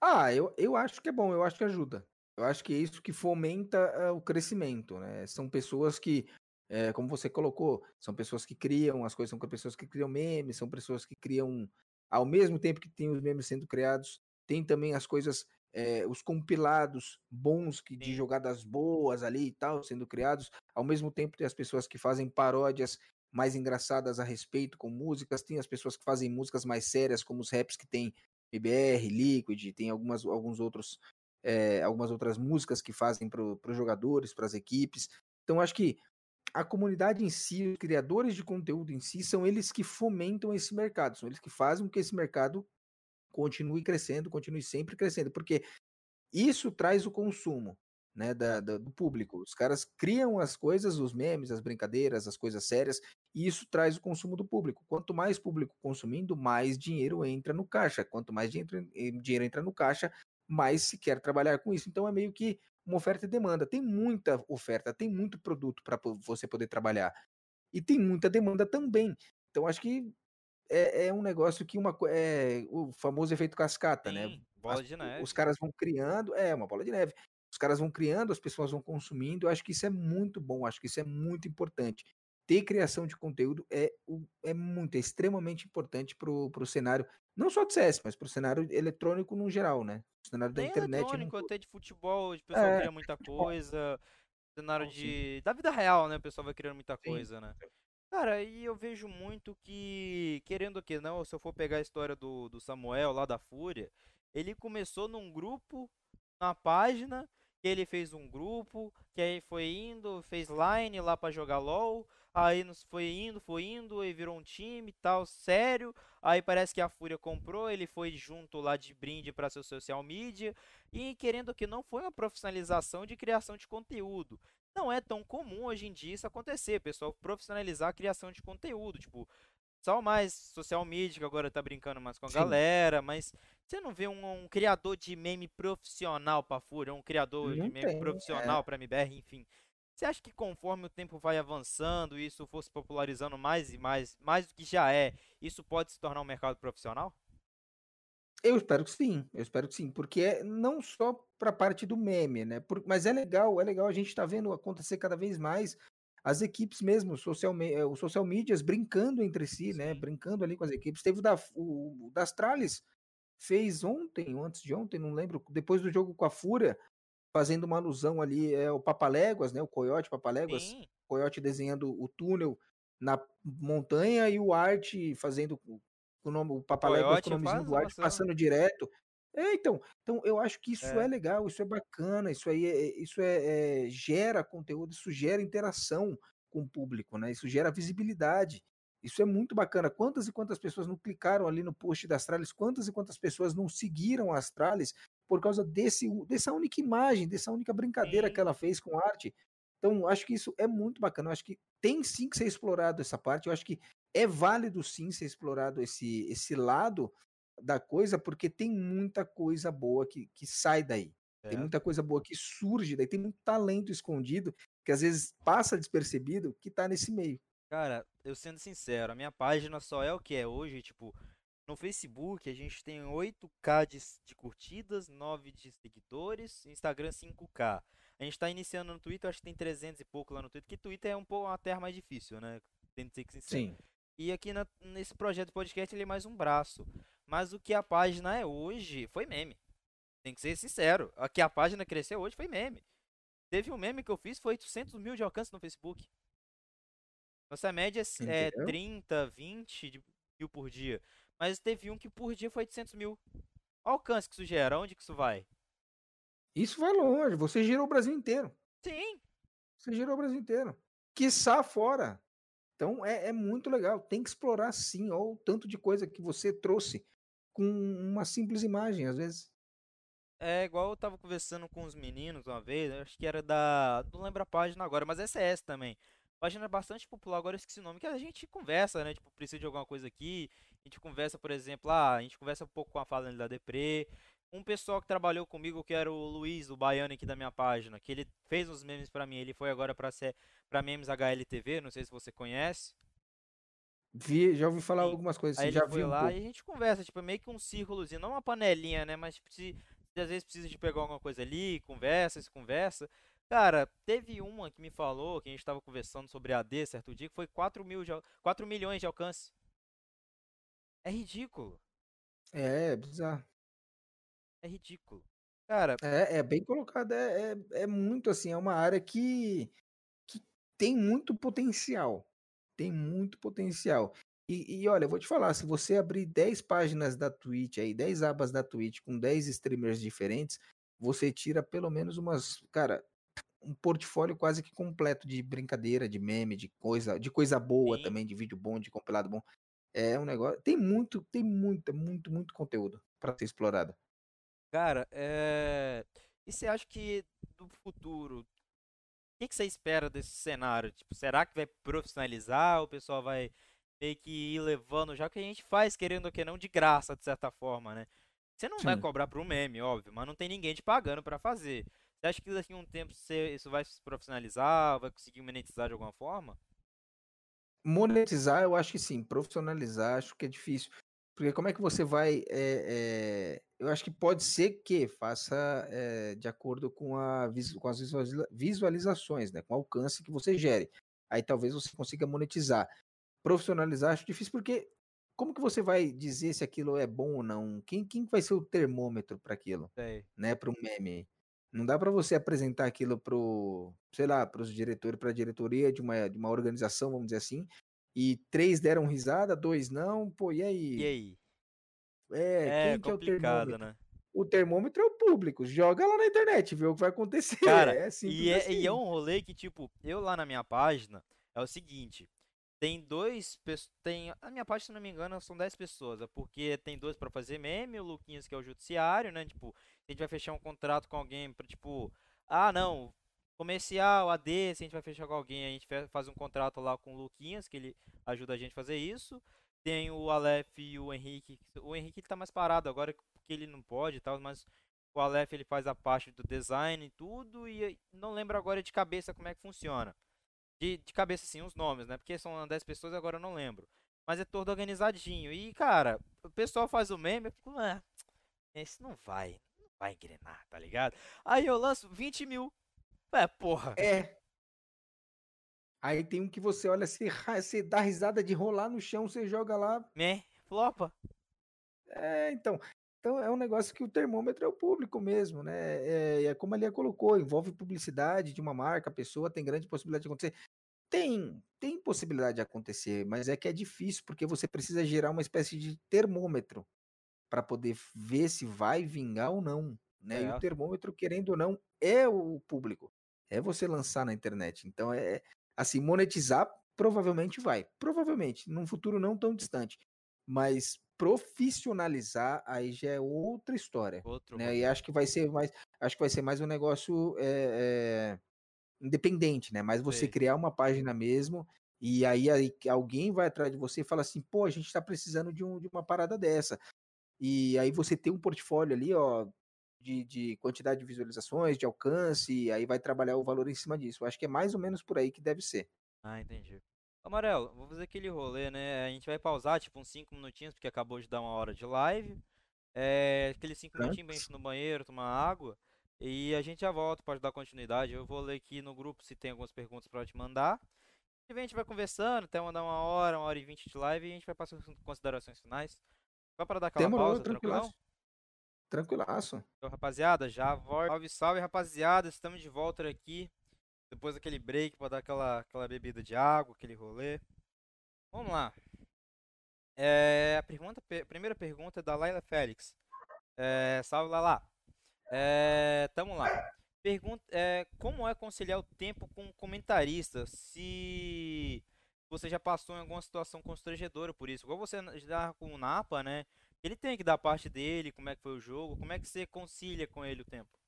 Ah, eu, eu acho que é bom, eu acho que ajuda. Eu acho que é isso que fomenta uh, o crescimento, né? São pessoas que, é, como você colocou, são pessoas que criam as coisas, são pessoas que criam memes, são pessoas que criam, ao mesmo tempo que tem os memes sendo criados, tem também as coisas, é, os compilados bons que, de jogadas boas ali e tal, sendo criados, ao mesmo tempo tem as pessoas que fazem paródias mais engraçadas a respeito com músicas, tem as pessoas que fazem músicas mais sérias, como os raps que tem BBR, Liquid, tem algumas, alguns outros, é, algumas outras músicas que fazem para os jogadores, para as equipes. Então, acho que a comunidade em si, os criadores de conteúdo em si, são eles que fomentam esse mercado, são eles que fazem com que esse mercado continue crescendo, continue sempre crescendo, porque isso traz o consumo né, da, da, do público. Os caras criam as coisas, os memes, as brincadeiras, as coisas sérias, e isso traz o consumo do público. Quanto mais público consumindo, mais dinheiro entra no caixa. Quanto mais dinheiro, entra no caixa, mais se quer trabalhar com isso. Então é meio que uma oferta e demanda. Tem muita oferta, tem muito produto para você poder trabalhar. E tem muita demanda também. Então acho que é, é um negócio que uma é o famoso efeito cascata, né? Sim, né? Bola de neve. Os caras vão criando, é uma bola de neve. Caras vão criando, as pessoas vão consumindo. Eu acho que isso é muito bom, acho que isso é muito importante. Ter criação de conteúdo é, é muito, é extremamente importante para o cenário, não só de CS, mas para o cenário eletrônico no geral, né? O cenário da Nem internet. eletrônico, até de futebol, o pessoal é, cria muita coisa. Cenário de. Da vida real, né? O pessoal vai criando muita sim. coisa, né? Cara, e eu vejo muito que, querendo que não, se eu for pegar a história do, do Samuel lá da Fúria, ele começou num grupo, na página, que ele fez um grupo, que aí foi indo, fez line lá para jogar LoL, aí foi indo, foi indo, e virou um time tal, sério. Aí parece que a Fúria comprou, ele foi junto lá de brinde para seu social media. E querendo que não foi uma profissionalização de criação de conteúdo. Não é tão comum hoje em dia isso acontecer, pessoal profissionalizar a criação de conteúdo, tipo, só mais social media que agora tá brincando mais com a Sim. galera, mas você não vê um, um, criador de meme profissional pra Fúria, um criador não de meme tem, profissional é. pra MBR, enfim. Você acha que conforme o tempo vai avançando e isso for se popularizando mais e mais, mais do que já é, isso pode se tornar um mercado profissional? Eu espero que sim, eu espero que sim, porque é não só para a parte do meme, né? Por, mas é legal, é legal a gente estar tá vendo acontecer cada vez mais as equipes mesmo, social, eh, os social medias brincando entre si, né? sim. né? Brincando ali com as equipes. Teve o, da, o, o das Trales, fez ontem, ou antes de ontem, não lembro, depois do jogo com a Fúria, fazendo uma alusão ali, é o Papaléguas, né? O Coyote Papaléguas, Sim. Coyote desenhando o túnel na montanha e o Art fazendo o nome, o Papaléguas com o nomezinho do Art passando direto. É, então, então eu acho que isso é. é legal, isso é bacana, isso aí é, isso é, é, gera conteúdo, isso gera interação com o público, né? Isso gera visibilidade. Isso é muito bacana. Quantas e quantas pessoas não clicaram ali no post da Astralis? Quantas e quantas pessoas não seguiram a Astralis por causa desse, dessa única imagem, dessa única brincadeira sim. que ela fez com arte? Então, acho que isso é muito bacana. Eu acho que tem sim que ser explorado essa parte. Eu acho que é válido sim ser explorado esse, esse lado da coisa, porque tem muita coisa boa que, que sai daí. É. Tem muita coisa boa que surge daí, tem muito talento escondido que às vezes passa despercebido que tá nesse meio. Cara, eu sendo sincero, a minha página só é o que é hoje, tipo, no Facebook a gente tem 8k de, de curtidas, 9 de seguidores, Instagram 5k. A gente tá iniciando no Twitter, acho que tem 300 e pouco lá no Twitter, que Twitter é um pouco uma terra mais difícil, né? Tem que ser sincero. Sim. E aqui na, nesse projeto podcast ele é mais um braço. Mas o que a página é hoje foi meme. Tem que ser sincero. O que a página cresceu hoje foi meme. Teve um meme que eu fiz, foi 800 mil de alcance no Facebook. Nossa média é, é 30, 20 mil por dia. Mas teve um que por dia foi 800 mil. Olha o alcance que isso gera, onde que isso vai? Isso vai longe, você girou o Brasil inteiro. Sim. Você girou o Brasil inteiro. Quiçá fora. Então é, é muito legal. Tem que explorar sim. Olha o tanto de coisa que você trouxe com uma simples imagem, às vezes. É igual eu tava conversando com os meninos uma vez, acho que era da. Não lembro a página agora, mas SS também página bastante popular, agora eu esqueci o nome, que a gente conversa, né? Tipo, precisa de alguma coisa aqui. A gente conversa, por exemplo, ah, a gente conversa um pouco com a fala da Depre. Um pessoal que trabalhou comigo, que era o Luiz, o baiano aqui da minha página, que ele fez uns memes para mim. Ele foi agora para ser para memes HLTV, não sei se você conhece. Vi, já ouvi falar algumas coisas assim, já vi um lá pouco. e a gente conversa, tipo, meio que um círculozinho, não uma panelinha, né? Mas tipo, se às vezes precisa de pegar alguma coisa ali, conversa, se conversa. Cara, teve uma que me falou, que a gente estava conversando sobre AD certo dia, que foi 4, mil de, 4 milhões de alcance. É ridículo. É, é bizarro. É ridículo. Cara. É, é bem colocado. É, é, é, muito assim, é uma área que, que tem muito potencial. Tem muito potencial. E, e, olha, eu vou te falar, se você abrir 10 páginas da Twitch aí, 10 abas da Twitch com 10 streamers diferentes, você tira pelo menos umas, cara, um portfólio quase que completo de brincadeira, de meme, de coisa, de coisa boa Sim. também, de vídeo bom, de compilado bom. É um negócio, tem muito, tem muito, muito, muito conteúdo para ser explorado. Cara, é... e você acha que no futuro, que, que você espera desse cenário? Tipo, será que vai profissionalizar? O pessoal vai meio que ir levando, já que a gente faz, querendo ou que não, de graça, de certa forma, né? Você não Sim. vai cobrar para um meme, óbvio, mas não tem ninguém te pagando para fazer. Você acha que daqui a um tempo você, isso vai se profissionalizar, vai conseguir monetizar de alguma forma? Monetizar, eu acho que sim. Profissionalizar, acho que é difícil. Porque como é que você vai. É, é, eu acho que pode ser que faça é, de acordo com, a, com as visualizações, né? Com o alcance que você gere. Aí talvez você consiga monetizar profissionalizar acho difícil porque como que você vai dizer se aquilo é bom ou não? Quem, quem vai ser o termômetro para aquilo? Sei. Né, para um meme. Não dá para você apresentar aquilo pro, sei lá, para os diretores, para a diretoria de uma, de uma organização, vamos dizer assim, e três deram risada, dois não, pô, e aí? E aí? É, é quem que é o termômetro? Né? O termômetro é o público. Joga lá na internet, vê o que vai acontecer. Cara, é e, é, assim. e é um rolê que, tipo, eu lá na minha página, é o seguinte, tem dois. Tem, a minha parte, se não me engano, são 10 pessoas. É porque tem dois para fazer meme, o Luquinhas, que é o judiciário, né? Tipo, a gente vai fechar um contrato com alguém pra, tipo, ah, não, comercial, AD, se a gente vai fechar com alguém, a gente faz um contrato lá com o Luquinhas, que ele ajuda a gente a fazer isso. Tem o Aleph e o Henrique. O Henrique tá mais parado agora porque ele não pode e tal, mas o Aleph ele faz a parte do design e tudo. E não lembro agora de cabeça como é que funciona. De, de cabeça, assim, os nomes, né? Porque são 10 pessoas agora eu não lembro. Mas é todo organizadinho. E, cara, o pessoal faz o meme, eu fico, ah, esse não vai, não vai engrenar, tá ligado? Aí eu lanço 20 mil. É, porra. É. Aí tem um que você olha, você, você dá risada de rolar no chão, você joga lá. Né? Flopa. É, então. Então é um negócio que o termômetro é o público mesmo, né? É, é como a Lia colocou, envolve publicidade de uma marca, a pessoa tem grande possibilidade de acontecer. Tem, tem possibilidade de acontecer, mas é que é difícil porque você precisa gerar uma espécie de termômetro para poder ver se vai vingar ou não, né? É. E o termômetro, querendo ou não, é o público. É você lançar na internet. Então é assim, monetizar provavelmente vai. Provavelmente, num futuro não tão distante. Mas profissionalizar aí já é outra história. Outro né? E acho que vai ser mais, acho que vai ser mais um negócio é, é, independente, né? Mas você Sei. criar uma página mesmo e aí, aí alguém vai atrás de você e fala assim, pô, a gente está precisando de, um, de uma parada dessa. E aí você tem um portfólio ali, ó, de, de, quantidade de visualizações, de alcance, e aí vai trabalhar o valor em cima disso. Eu acho que é mais ou menos por aí que deve ser. Ah, entendi. Amarelo, vou fazer aquele rolê, né? A gente vai pausar, tipo, uns 5 minutinhos, porque acabou de dar uma hora de live. É, aqueles 5 minutinhos pra gente ir no banheiro, tomar água. E a gente já volta, pode dar continuidade. Eu vou ler aqui no grupo se tem algumas perguntas pra te mandar. E a gente vai conversando, até mandar uma hora, uma hora e vinte de live e a gente vai passar as considerações finais. Só para dar aquela Demorou, pausa, tranquilaço. Tranquilaço. Então, rapaziada, já volta. Salve, salve, rapaziada. Estamos de volta aqui depois daquele break para dar aquela, aquela bebida de água, aquele rolê. Vamos lá. É, a, pergunta, a primeira pergunta é da Laila Félix. É, salve, Lala. É, tamo lá. Pergunta, é, como é conciliar o tempo com o comentarista? Se você já passou em alguma situação constrangedora por isso. Igual você já com o Napa, né? Ele tem que dar parte dele, como é que foi o jogo, como é que você concilia com ele o tempo?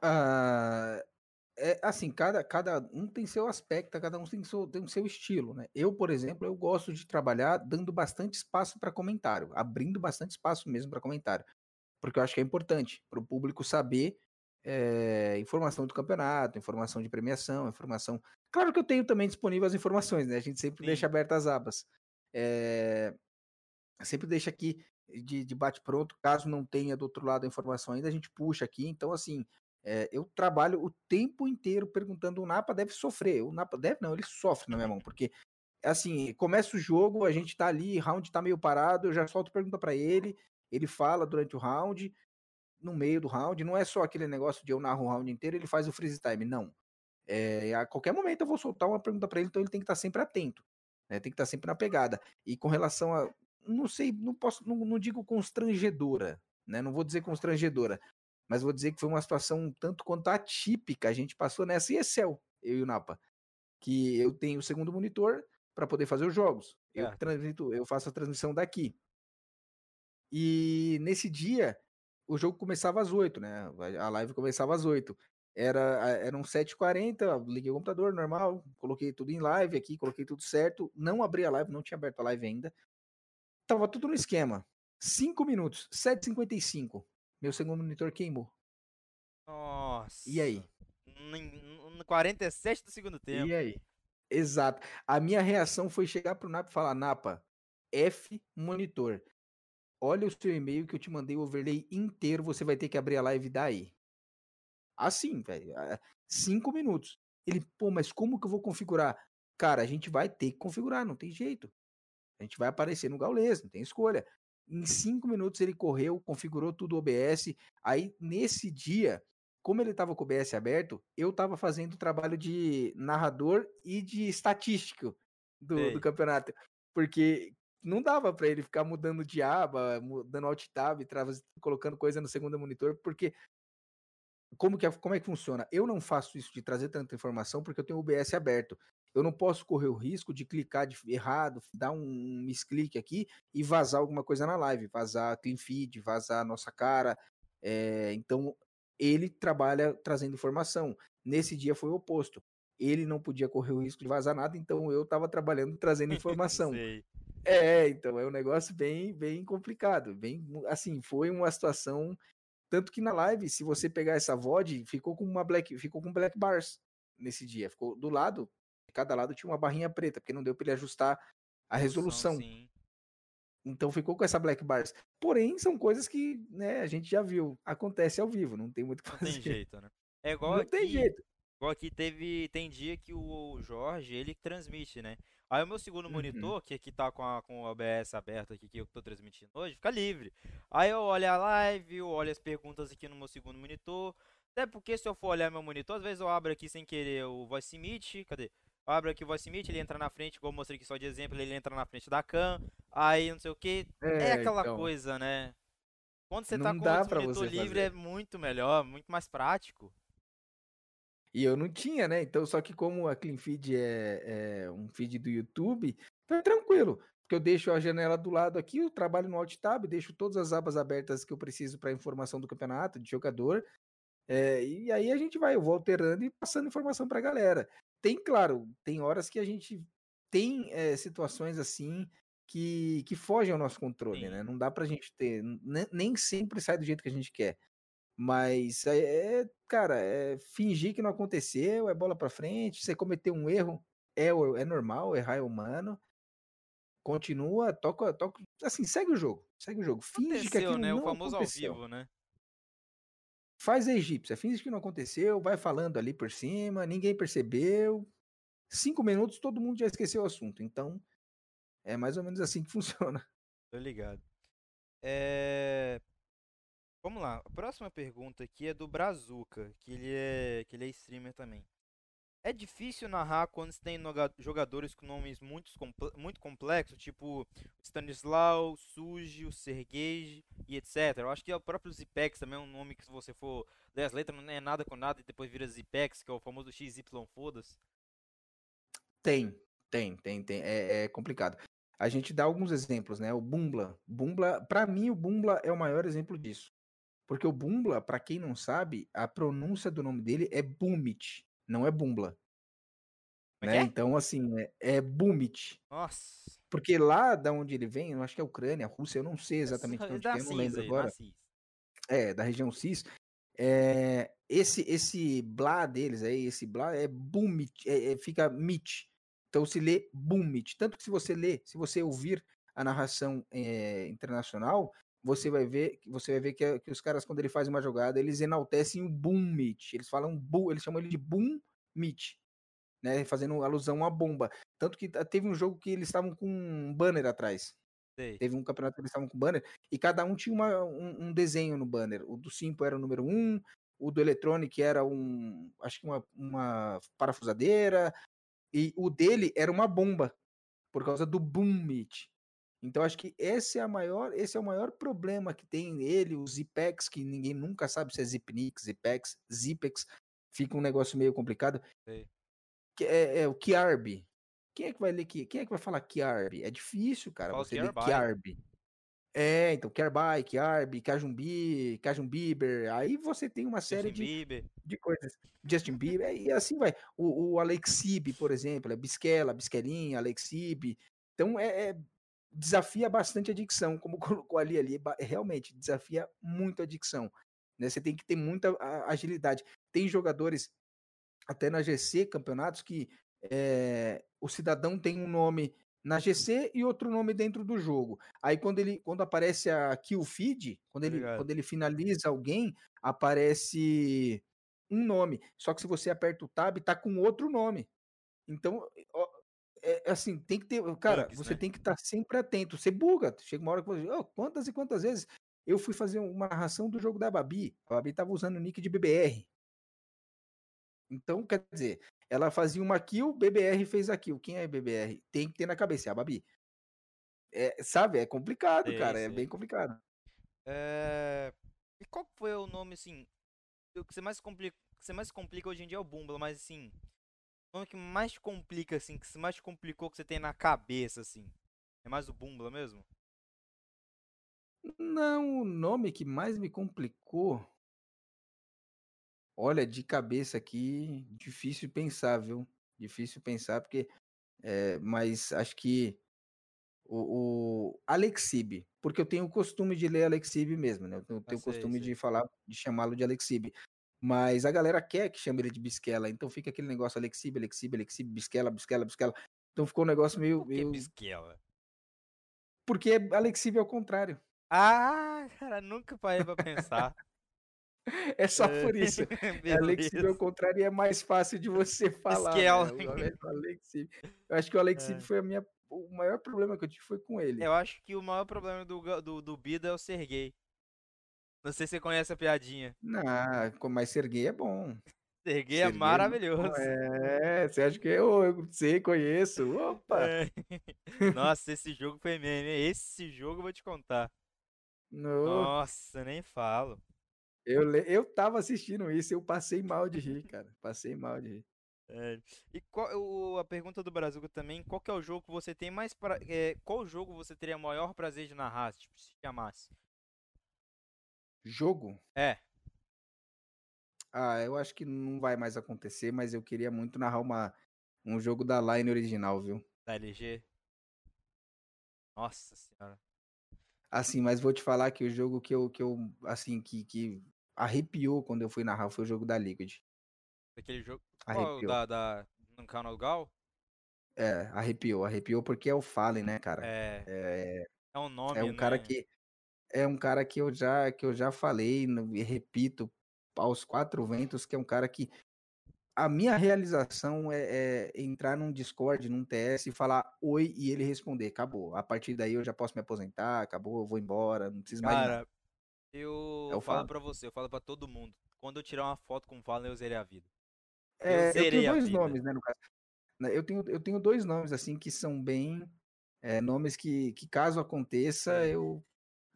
Ah, é assim, cada, cada um tem seu aspecto, cada um tem seu, tem seu estilo, né? Eu, por exemplo, eu gosto de trabalhar dando bastante espaço para comentário, abrindo bastante espaço mesmo para comentário, porque eu acho que é importante para o público saber é, informação do campeonato, informação de premiação, informação. Claro que eu tenho também disponível as informações, né? A gente sempre Sim. deixa abertas as abas. É... Sempre deixa aqui de, de bate-pronto, caso não tenha do outro lado a informação ainda, a gente puxa aqui. Então, assim, é, eu trabalho o tempo inteiro perguntando: o Napa deve sofrer. O Napa deve, não, ele sofre na minha mão, porque assim, começa o jogo, a gente tá ali, round tá meio parado, eu já solto pergunta para ele, ele fala durante o round, no meio do round, não é só aquele negócio de eu narro o round inteiro, ele faz o freeze time, não. É, a qualquer momento eu vou soltar uma pergunta para ele, então ele tem que estar tá sempre atento, né? Tem que estar tá sempre na pegada. E com relação a, não sei, não posso, não, não digo constrangedora, né? Não vou dizer constrangedora, mas vou dizer que foi uma situação tanto quanto atípica. A gente passou nessa e Excel, eu e o Napa, que eu tenho o segundo monitor para poder fazer os jogos. Eu é. transmito, eu faço a transmissão daqui. E nesse dia, o jogo começava às 8, né? A live começava às 8. Era, eram 7h40, liguei o computador normal, coloquei tudo em live aqui, coloquei tudo certo. Não abri a live, não tinha aberto a live ainda. Tava tudo no esquema. 5 minutos, 7h55. Meu segundo monitor queimou. Nossa. E aí? No 47 do segundo tempo. E aí? Exato. A minha reação foi chegar pro Napa e falar: Napa, F monitor. Olha o seu e-mail que eu te mandei o overlay inteiro, você vai ter que abrir a live daí. Assim, velho. Cinco minutos. Ele, pô, mas como que eu vou configurar? Cara, a gente vai ter que configurar, não tem jeito. A gente vai aparecer no Gaules, não tem escolha. Em cinco minutos ele correu, configurou tudo OBS. Aí, nesse dia, como ele estava com o BS aberto, eu estava fazendo o trabalho de narrador e de estatístico do, do campeonato. Porque não dava para ele ficar mudando de aba, mudando alt tab, colocando coisa no segundo monitor, porque como que, é, como é que funciona? Eu não faço isso de trazer tanta informação porque eu tenho o OBS aberto. Eu não posso correr o risco de clicar de errado, dar um misclick aqui e vazar alguma coisa na live, vazar clean feed, vazar a nossa cara. É, então ele trabalha trazendo informação. Nesse dia foi o oposto. Ele não podia correr o risco de vazar nada, então eu estava trabalhando trazendo [LAUGHS] informação. é, então é um negócio bem, bem complicado, bem assim, foi uma situação tanto que na live, se você pegar essa VOD, ficou com uma black, ficou com black bars nesse dia, ficou do lado, cada lado tinha uma barrinha preta, porque não deu para ele ajustar a resolução. Sim. Então ficou com essa black bars. Porém, são coisas que né, a gente já viu. Acontece ao vivo, não tem muito o que fazer. Não tem jeito, né? É [LAUGHS] igual não aqui, tem jeito. Igual aqui teve. Tem dia que o Jorge ele transmite, né? Aí o meu segundo uhum. monitor, que aqui tá com, a, com o OBS aberto aqui, que eu tô transmitindo hoje, fica livre. Aí eu olho a live, eu olho as perguntas aqui no meu segundo monitor. Até porque se eu for olhar meu monitor, às vezes eu abro aqui sem querer o Voice Meet. Cadê? Abre aqui o voice meet, ele entra na frente, igual eu mostrei aqui só de exemplo, ele entra na frente da cam, aí não sei o que. É, é aquela então, coisa, né? Quando você tá com o monitor livre fazer. é muito melhor, muito mais prático. E eu não tinha, né? Então, só que como a Clean Feed é, é um feed do YouTube, tá tranquilo. Porque eu deixo a janela do lado aqui, eu trabalho no Alt Tab, deixo todas as abas abertas que eu preciso para informação do campeonato, de jogador. É, e aí a gente vai, eu vou alterando e passando informação para a galera tem, claro, tem horas que a gente tem é, situações assim que, que fogem ao nosso controle, Sim. né? Não dá pra gente ter, nem sempre sai do jeito que a gente quer. Mas é, é, cara, é fingir que não aconteceu, é bola para frente, você cometeu um erro, é, é normal, errar é humano. Continua, toca, toca, assim, segue o jogo, segue o jogo. Finge aconteceu, que aquilo né? não o famoso aconteceu. ao vivo, né? Faz a egípcia, finge que não aconteceu, vai falando ali por cima, ninguém percebeu. Cinco minutos, todo mundo já esqueceu o assunto. Então, é mais ou menos assim que [LAUGHS] funciona. Tô ligado. É... Vamos lá, a próxima pergunta aqui é do Brazuca, que ele é, que ele é streamer também. É difícil narrar quando tem jogadores com nomes muito, muito complexos, tipo Stanislau, Suji, Sergei e etc. Eu acho que é o próprio Zipex também é um nome que se você for ler as letras não é nada com nada e depois vira Zipex, que é o famoso XY foda-se. Tem, tem, tem, tem. É, é, complicado. A gente dá alguns exemplos, né? O Bumbla. Bumbla, para mim o Bumbla é o maior exemplo disso. Porque o Bumbla, para quem não sabe, a pronúncia do nome dele é Bumit não é Bumbla. É né? É? Então, assim, é, é Bumit. Nossa. Porque lá da onde ele vem, eu acho que é Ucrânia, Rússia, eu não sei exatamente onde é, eu não lembro aí, agora. É, da região CIS. É, esse esse blá deles aí, esse blá é Bumit, é, é, fica mit. Então se lê Bumit. Tanto que se você lê, se você ouvir a narração é, internacional, você vai ver, você vai ver que, que, os caras, quando ele faz uma jogada, eles enaltecem o boom meet. Eles falam boom, eles chamam ele de boom meet, né? Fazendo alusão à bomba. Tanto que teve um jogo que eles estavam com um banner atrás. Sei. Teve um campeonato que eles estavam com banner e cada um tinha uma, um, um, desenho no banner. O do Simple era o número um, o do Electronic era um, acho que uma, uma parafusadeira, e o dele era uma bomba, por causa do Boom Meet. Então acho que esse é a maior, esse é o maior problema que tem ele, os Zipex, que ninguém nunca sabe se é Zipnix, Zipex, Zipex, fica um negócio meio complicado. Que é, é, o Kiarb. Quem é que vai ler aqui? Quem é que vai falar Kiarb? É difícil, cara, Fala você ler Kiarb. É, então, Kerbai, Kiarb, Kajumbi, Kajum Bieber, aí você tem uma série de, de coisas. Justin Bieber, e assim vai. O, o Alexib, por exemplo, é Bisquela, Bisquelinha, Alexib. Então, é, é, desafia bastante a dicção, como [LAUGHS] colocou ali, ali, realmente, desafia muito a dicção. Né? Você tem que ter muita agilidade. Tem jogadores, até na GC, campeonatos, que é, o cidadão tem um nome na GC e outro nome dentro do jogo. Aí quando ele quando aparece a kill feed, quando ele quando ele finaliza alguém, aparece um nome. Só que se você aperta o tab, tá com outro nome. Então, é, é assim, tem que ter, cara, Bugs, você né? tem que estar tá sempre atento. Você buga, chega uma hora que você, oh, quantas e quantas vezes eu fui fazer uma narração do jogo da Babi. A Babi tava usando o nick de BBR. Então, quer dizer, ela fazia uma kill, BBR fez a kill. Quem é BBR? Tem que ter na cabeça, é a Babi. É, sabe, é complicado, sim, cara, é é bem complicado. É... E qual foi o nome, assim, o que você mais complica, que você mais complica hoje em dia é o Bumbla, mas assim, nome que mais complica, assim, que mais complicou que você tem na cabeça, assim, é mais o Bumbla mesmo? Não, o nome que mais me complicou Olha, de cabeça aqui, difícil pensar, viu? Difícil pensar, porque. É, mas acho que o, o Alexib, porque eu tenho o costume de ler Alexib mesmo, né? Eu tenho o costume sei. de falar, de chamá-lo de Alexib. Mas a galera quer que chame ele de Bisquela, então fica aquele negócio Alexib, Alexib, Alexib, Bisquela, Bisquela, Bisquela. Então ficou um negócio meio. Por que meio... Bisquela? Porque Alexib é o contrário. Ah, cara, nunca parei pra pensar. [LAUGHS] É só é. por isso. [LAUGHS] Alexib ao contrário é mais fácil de você falar. Né? Alexib. Eu acho que o Alexib é. foi a minha, o maior problema que eu tive foi com ele. Eu acho que o maior problema do, do, do Bida é o Sergei. Não sei se você conhece a piadinha. Não, mas Sergei é bom. Sergei é, é maravilhoso. É, você acha que eu, eu sei, conheço? Opa! É. [LAUGHS] Nossa, esse jogo foi meme. Esse jogo eu vou te contar. No. Nossa, nem falo. Eu, eu tava assistindo isso, eu passei mal de rir, cara. Passei mal de rir. É. E qual, o, a pergunta do Brasil também, qual que é o jogo que você tem mais pra, é, qual jogo você teria maior prazer de narrar, tipo, se chamasse? Jogo? É. Ah, eu acho que não vai mais acontecer, mas eu queria muito narrar uma, um jogo da Line original, viu? Da LG? Nossa senhora. Assim, mas vou te falar que o jogo que eu, que eu assim, que, que arrepiou quando eu fui narrar foi o jogo da Liquid. Aquele jogo arrepiou. da, da no canal Gal? É, arrepiou, arrepiou porque é o Fallen, né, cara? É. É, é um nome, É um né? cara que é um cara que eu já que eu já falei e repito aos quatro ventos que é um cara que a minha realização é, é, entrar num Discord, num TS e falar oi e ele responder. Acabou. A partir daí eu já posso me aposentar, acabou, eu vou embora, não preciso mais. Cara, eu, eu falo para você, eu falo para todo mundo. Quando eu tirar uma foto com o Fallen, eu zerei a vida. É, eu, eu tenho dois nomes, né, no caso. Né, eu tenho, eu tenho dois nomes, assim, que são bem. É, nomes que, que, caso aconteça, eu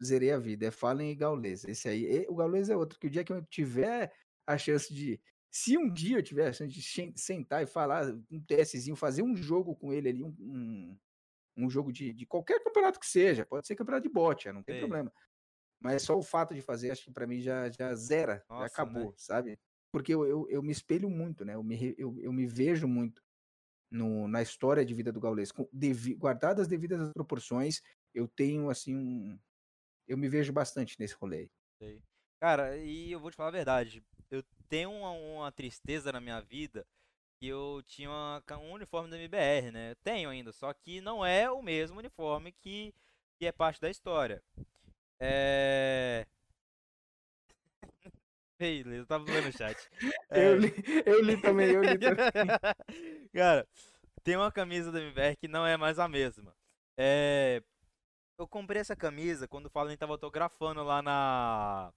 zerei a vida. É Fallen e Gaules. Esse aí. E, o Gaules é outro, que o dia que eu tiver a chance de. Se um dia eu tiver a chance de sentar e falar um TSzinho, fazer um jogo com ele ali, um, um, um jogo de, de, qualquer campeonato que seja, pode ser campeonato de bot, não tem Ei. problema. Mas só o fato de fazer, acho que para mim já, já zera, Nossa, já acabou, né? sabe? Porque eu, eu, eu, me espelho muito, né? Eu me, eu, eu me vejo muito no, na história de vida do Gaules. Com, devi, guardadas as devidas proporções, eu tenho, assim, um. Eu me vejo bastante nesse rolê. Cara, e eu vou te falar a verdade. Eu tenho uma, uma tristeza na minha vida que eu tinha uma, um uniforme da MBR, né? Eu tenho ainda, só que não é o mesmo uniforme que e é parte da história. É. [LAUGHS] Beleza, eu tava vendo o chat. É... Eu, li, eu li também, eu li [LAUGHS] também. Cara, tem uma camisa da MBR que não é mais a mesma. É... Eu comprei essa camisa quando o Fallen tava autografando lá na...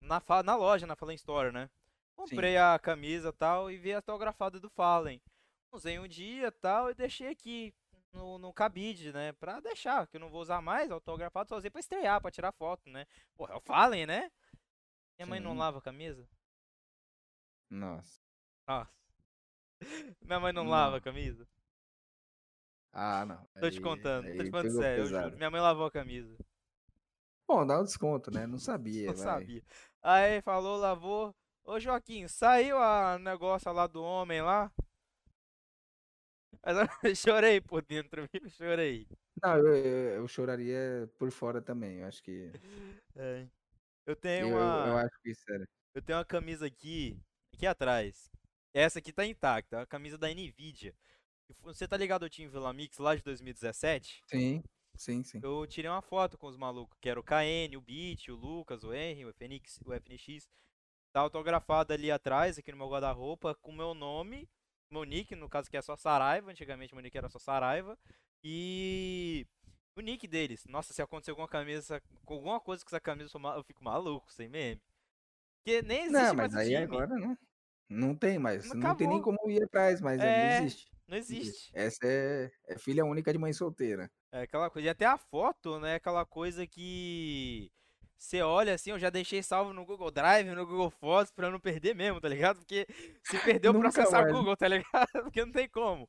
Na, na loja, na Fallen Store, né? Comprei Sim. a camisa tal e vi a autografada do Fallen. Usei um dia tal e deixei aqui no, no cabide, né? Pra deixar, que eu não vou usar mais, autografado, só usei pra estrear, pra tirar foto, né? Porra, é o Fallen, né? Minha mãe não lava a camisa? Nossa. Nossa. [LAUGHS] Minha mãe não, não. lava a camisa? Ah, não. Tô te contando, tô te contando sério, eu juro. Minha mãe lavou a camisa. Bom, dá um desconto, né? Não sabia. Não vai. sabia. Aí falou, lavou. Ô Joaquim, saiu a negócio lá do homem lá? Mas eu [LAUGHS] chorei por dentro, viu? Chorei. Não, eu, eu, eu choraria por fora também, eu acho que. [LAUGHS] É. Eu tenho eu, uma. Eu acho que isso era. Eu tenho uma camisa aqui, aqui atrás. Essa aqui tá intacta, é a camisa da Nvidia. Você tá ligado ao time Vila Mix lá de 2017? Sim, sim, sim. Eu tirei uma foto com os malucos, que era o KN, o Beat, o Lucas, o Henry, o FNX, o FNX. Tá autografado ali atrás, aqui no meu guarda-roupa, com meu nome, meu nick, no caso que é só Saraiva, antigamente meu nick era só Saraiva. E o nick deles. Nossa, se acontecer alguma camisa, com alguma coisa com essa camisa, eu fico maluco, sem meme. Porque nem existe não, mas mais aí time. agora não. Não tem mais. Não, não tem nem como ir atrás, mas é, não existe. Não existe. Essa é, é filha única de mãe solteira. É aquela coisa. E até a foto, né? Aquela coisa que você olha assim, eu já deixei salvo no Google Drive, no Google Fotos, pra não perder mesmo, tá ligado? Porque se perdeu [LAUGHS] pra acessar mais. Google, tá ligado? [LAUGHS] Porque não tem como.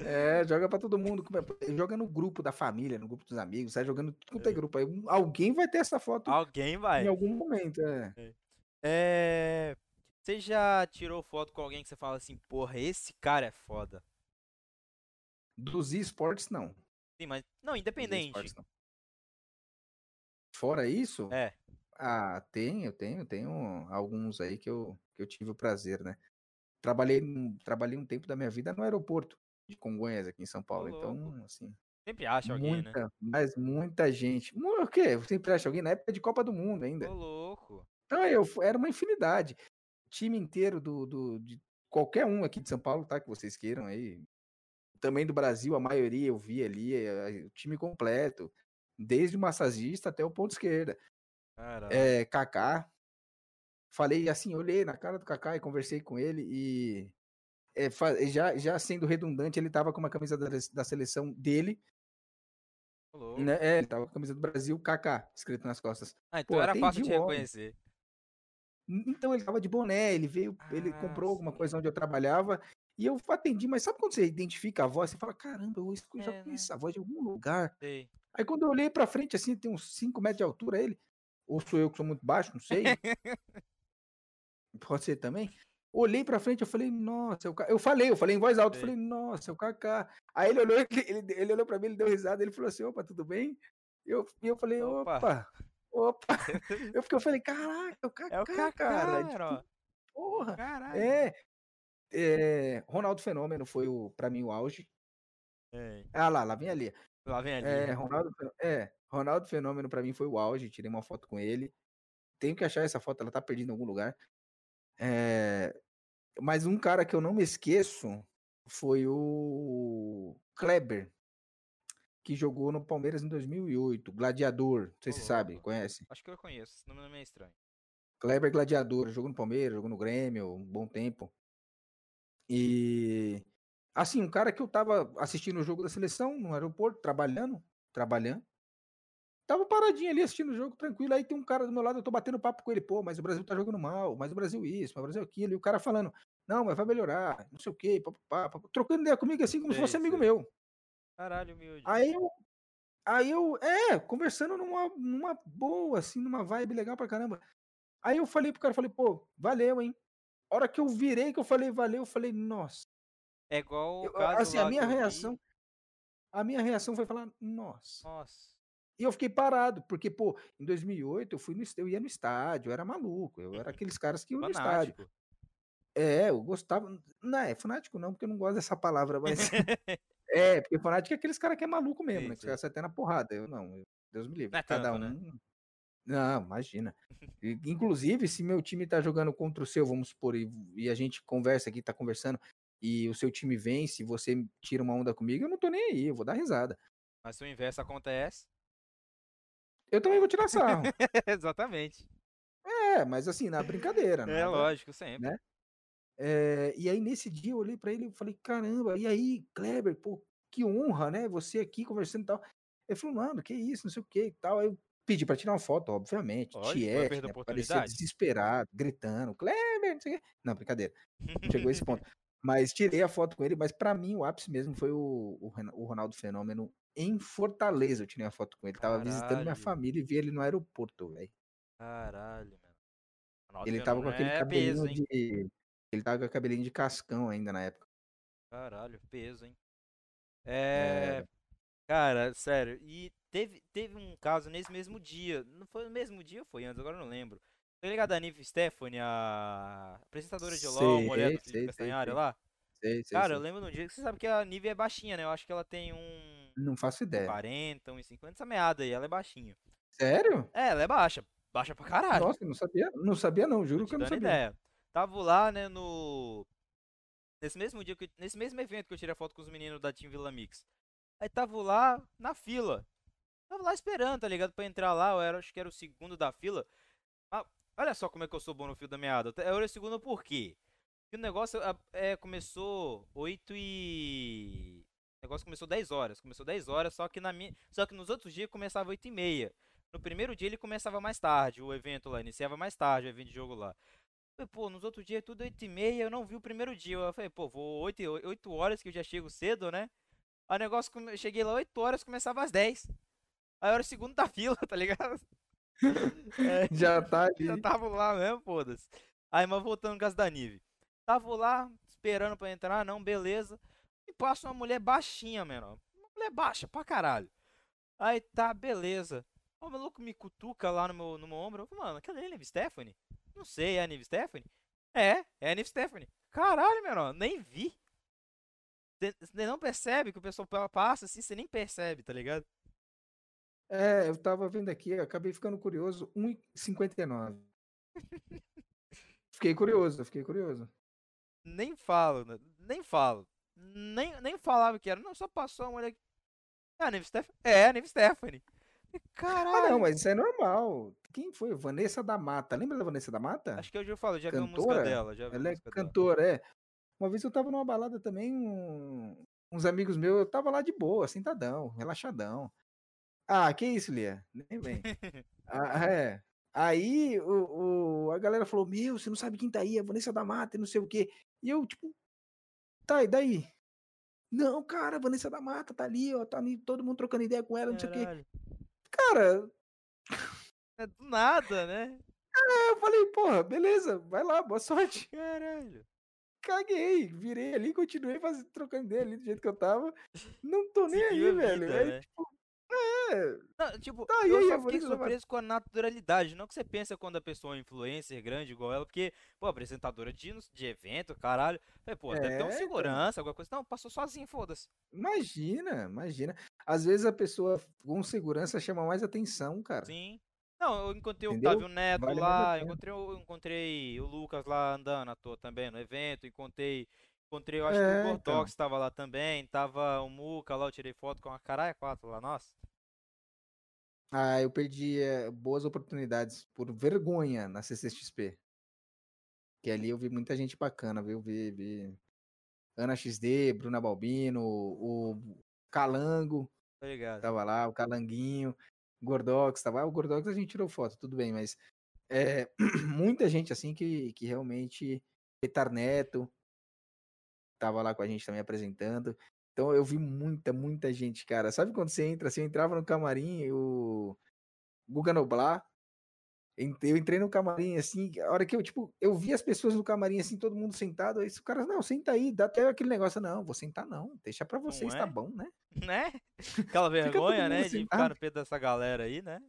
É, joga pra todo mundo. Joga no grupo da família, no grupo dos amigos, sai jogando tudo é. grupo. Aí alguém vai ter essa foto. Alguém vai. Em algum momento, é. é. Você já tirou foto com alguém que você fala assim, porra, esse cara é foda? Dos esportes, não. Sim, mas. Não, independente. Não. Fora isso? É. Ah, tenho, tenho, tenho alguns aí que eu, que eu tive o prazer, né? Trabalhei, trabalhei um tempo da minha vida no aeroporto de Congonhas aqui em São Paulo. então, assim. Sempre acha alguém, muita, né? Mas muita gente. O quê? Sempre acha alguém na época de Copa do Mundo ainda. Ô, louco. Então, eu, era uma infinidade. Time inteiro do, do, de qualquer um aqui de São Paulo, tá? Que vocês queiram aí. Também do Brasil, a maioria eu vi ali, o time completo desde o massagista até o ponto esquerda. É, Kaká. Falei assim, olhei na cara do Kaká e conversei com ele e é, já, já sendo redundante, ele tava com uma camisa da, da seleção dele. Né? É, ele tava com a camisa do Brasil, Kaká, escrito nas costas. Ah, então Pô, era fácil de reconhecer. Então ele tava de boné, ele veio, ah, ele comprou sim. alguma coisa onde eu trabalhava e eu atendi, mas sabe quando você identifica a voz, você fala, caramba, eu já é, conheço né? a voz de algum lugar. Sei. Aí quando eu olhei pra frente, assim, tem uns 5 metros de altura ele. Ou sou eu que sou muito baixo, não sei. [LAUGHS] Pode ser também. Olhei pra frente, eu falei, nossa, eu, eu falei, eu falei em voz alta, eu falei, nossa, é o Kaká. Aí ele olhou, [LAUGHS] ele, ele, ele, olhou pra mim, ele deu risada, ele falou assim, opa, tudo bem? Eu, eu falei, opa, opa. Opa. [LAUGHS] eu, fiquei, eu falei, caraca, é o Kaká, é o Kaká cara. Tipo, porra. É, é, Ronaldo Fenômeno foi, o, pra mim, o auge. É. Ah lá, lá vem ali. Lá vem ali. É, Ronaldo, é, Ronaldo Fenômeno para mim foi o auge, tirei uma foto com ele. Tenho que achar essa foto, ela tá perdida em algum lugar. É, mas um cara que eu não me esqueço foi o Kleber, que jogou no Palmeiras em 2008, Gladiador, não sei se você sabe, conhece? Acho que eu conheço, esse nome não é meio estranho. Kleber Gladiador, jogou no Palmeiras, jogou no Grêmio, um bom tempo. E Assim, um cara que eu tava assistindo o jogo da seleção no aeroporto, trabalhando, trabalhando. Tava paradinho ali assistindo o jogo, tranquilo. Aí tem um cara do meu lado, eu tô batendo papo com ele, pô, mas o Brasil tá jogando mal, mas o Brasil isso, mas o Brasil aquilo. E o cara falando, não, mas vai melhorar, não sei o quê, papapá, trocando ideia comigo assim como sei, se fosse amigo meu. Caralho, humilde. Aí eu, aí eu, é, conversando numa, numa boa, assim, numa vibe legal pra caramba. Aí eu falei pro cara, falei, pô, valeu, hein. A hora que eu virei, que eu falei, valeu, eu falei, nossa, é igual o eu, assim, a minha reação, vi. a minha reação foi falar, nossa. Nossa. E eu fiquei parado, porque, pô, em 2008 eu fui no, eu ia no estádio, eu era maluco, eu era aqueles caras que iam no estádio. É, eu gostava, não é fanático não, porque eu não gosto dessa palavra, mas [LAUGHS] [LAUGHS] É, porque fanático é aqueles caras que é maluco mesmo, Sim, né? Que sim. até na porrada. Eu não, eu- Deus me livre. É Cada tanto, um. né? Não, imagina. [LAUGHS] E, Inclusive, se meu time tá jogando contra o seu, vamos supor, e, e a gente conversa aqui, tá conversando, e o seu time vence, e você tira uma onda comigo, eu não tô nem aí, eu vou dar risada. Mas se o inverso acontece. Eu também vou tirar sarro. [LAUGHS] Exatamente. é, mas assim, na brincadeira, É nada- lógico, sempre. né? É, e aí, nesse dia, eu olhei pra ele e falei, caramba, e aí, Kleber, pô, que honra, né? Você aqui conversando e tal. Ele falou, mano, que isso, não sei o que e tal. Aí eu pedi pra tirar uma foto, obviamente. Lógico, vai Tiete, perder a né? Parecia desesperado, gritando, Kleber, não sei o quê. Não, brincadeira. Chegou a esse ponto. [LAUGHS] Mas tirei a foto com ele, mas pra mim o ápice mesmo foi o, o o Ronaldo Fenômeno em Fortaleza. Eu tirei uma foto com ele. Tava visitando minha Caralho. família e vi ele no aeroporto, velho. Caralho, mano. Ronaldo Ele tava com Fenômeno aquele é cabelinho peso, de. Ele tava com cabelinho de cascão ainda na época. Caralho, peso, hein? É. Cara, sério. E teve, teve um caso nesse mesmo dia. Não foi no mesmo dia ou foi antes? Agora eu não lembro. Tá ligado a Nive Stephanie, a apresentadora de LOL, mulher Sei, do sei, Felipe Castanhari lá? Sei, sei, Cara, eu lembro de um dia que você sabe que a Nive é baixinha, né? Eu acho que ela tem um Não faço ideia. 40, uns 50, essa meada aí, ela é baixinha. Sério? É, ela é baixa. Baixa pra caralho. Nossa, não sabia. Não sabia, não, juro que eu não sabia. ideia. Tava lá, né, no. Nesse mesmo dia, que nesse mesmo evento que eu tirei a foto com os meninos da Team Vila Mix. Aí tava lá na fila. Tava lá esperando, tá ligado? Pra entrar lá, eu era, acho que era o segundo da fila. Ah, olha só como é que eu sou bom no fio da meada. Eu era o segundo por quê? Porque o negócio é, começou 8 e. O negócio começou 10 horas. Começou 10 horas, só que na minha. Só que nos outros dias começava 8 e meia. No primeiro dia ele começava mais tarde, o evento lá, iniciava mais tarde o evento de jogo lá. Pô, nos outros dias é tudo 8 e meia, eu não vi o primeiro dia. Eu falei, pô, vou 8, e- 8 horas que eu já chego cedo, né? Aí o negócio, come- cheguei lá 8 horas, começava às 10. Aí eu era o segundo da [LAUGHS] fila, tá ligado? É, [LAUGHS] Já tá ali. já tava lá mesmo, foda-se. Aí, mas voltando no caso da Nive. Tava lá, esperando pra entrar, não, beleza. E passa uma mulher baixinha, menor. Uma mulher baixa pra caralho. Aí tá, beleza. O maluco me cutuca lá no meu, no meu ombro. Mano, aquela é a Nive Stephanie? Não sei, é a Nive Stephanie? É, é a Nive Stephanie. Caralho, menor, nem vi. Você não percebe que o pessoal pa- passa assim, você nem percebe, tá ligado? É, eu tava vendo aqui, acabei ficando curioso. 1,59. Fiquei curioso, fiquei curioso. Nem falo, né? nem falo. Nem, nem falava que era. Não, só passou uma mulher. É a Nive Stephanie? É, a Nive Stephanie. E, Ah, Caralho. não, mas isso é normal. Quem foi? Vanessa da Mata. Lembra da Vanessa da Mata? Acho que eu já falo, já vi uma música Cantora? dela. Já Ela é música dela. cantora, é. Uma vez eu tava numa balada também, um- uns amigos meus, eu tava lá de boa, sentadão, relaxadão. Ah, que isso, Lia? Nem vem. [LAUGHS] Ah, é. Aí o, o- a galera falou: Meu, você não sabe quem tá aí, a Vanessa da Mata e não sei o quê. E eu, tipo, tá, e daí? Não, cara, a Vanessa da Mata tá ali, ó, tá ali, todo mundo trocando ideia com ela, não sei o quê. Cara, É do nada, né? eu falei, porra, beleza, vai lá, boa sorte. Caralho. Caguei, virei ali, continuei fazendo, trocando ideia ali do jeito que eu tava. Não tô nem Seguiu aí, velho. vida, Aí, né? tipo, é, Não, tipo, Tá, eu aí, só fiquei surpreso com a naturalidade. Não que você pensa quando a pessoa é influencer grande igual ela, porque, pô, apresentadora de, de evento, caralho. Falei, pô, deve ter um É, então. segurança, alguma coisa. Não, passou sozinho, foda-se. imagina, imagina. Às vezes a pessoa com segurança chama mais atenção, cara. Sim. Não, eu encontrei o Entendeu? Octavio Neto Vale lá, encontrei, o- encontrei o Lucas lá andando à toa também no evento, encontrei, encontrei, eu acho que É, o então. Gordox tava lá também, tava o Muca lá, eu tirei foto com a caralho, quatro lá, nossa. Ah, eu perdi eh, boas oportunidades por vergonha na CCXP. Que ali eu vi muita gente bacana, viu? Vi, vi Ana XD, Bruna Balbino, o Calango ligado? tava lá, o Calanguinho, Gordox tava. Ah, o Gordox a gente tirou foto, tudo bem, mas é, [CLEARS THROAT] muita gente assim que, que realmente. Petar Neto tava lá com a gente também apresentando. Então eu vi muita, muita gente, cara. Sabe quando você entra assim, eu entrava no camarim, o Guga Noblar. Eu entrei no camarim assim, a hora que eu, tipo, eu vi as pessoas no camarim assim, todo mundo sentado, aí o cara, não, senta aí, dá até aquele negócio, não, vou sentar não, deixa pra vocês, tá é? bom, né? [LAUGHS] Né? Aquela [LAUGHS] vergonha, né, assim, de ficar ah. no pé dessa galera aí, né?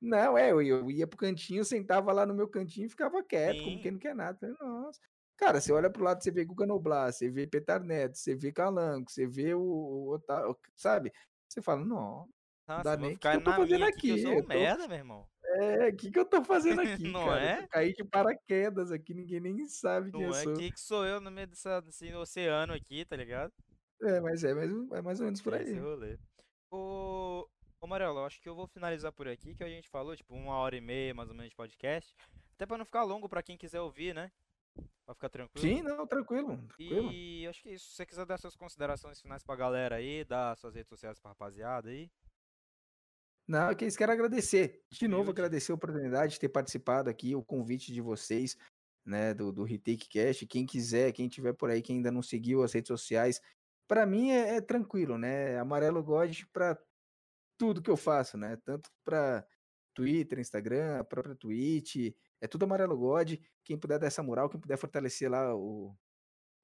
Não, é, eu, eu ia pro cantinho, sentava lá no meu cantinho e ficava quieto, como Sim. quem não quer nada. Nossa. Cara, você olha pro lado, você vê Guga Noblar, você vê Petar Neto, você vê Calanco, você vê o, o Otávio, sabe? Você fala, não, Nossa, dá nem. O que, eu tô fazendo aqui, que aqui? eu tô- merda, meu irmão. É, o que, que eu tô fazendo [LAUGHS] aqui, Não cara? é? Eu caí de paraquedas aqui, ninguém nem sabe quem Não eu é sou. que que sou eu no meio dessa, desse oceano aqui, tá ligado? É, mas é, mas é mais ou menos por É esse aí. rolê. Ô, ô Marelo, acho que eu vou finalizar por aqui, que a gente falou, tipo, uma hora e meia mais ou menos de podcast. Até pra não ficar longo pra quem quiser ouvir, né? Pra ficar tranquilo. Sim, não, tranquilo, tranquilo. E acho que é isso. Se você quiser dar suas considerações finais pra galera aí, dar suas redes sociais pra rapaziada aí. Não, que isso, quero agradecer. De novo, Humilde. agradecer a oportunidade de ter participado aqui, o convite de vocês, né, do, do Retake Cast. Quem quiser, quem tiver por aí, quem ainda não seguiu as redes sociais, para mim é, é tranquilo, né? Amarelo God para tudo que eu faço, né? Tanto para Twitter, Instagram, a própria Twitch, é tudo Amarelo God. Quem puder dar essa moral, quem puder fortalecer lá o,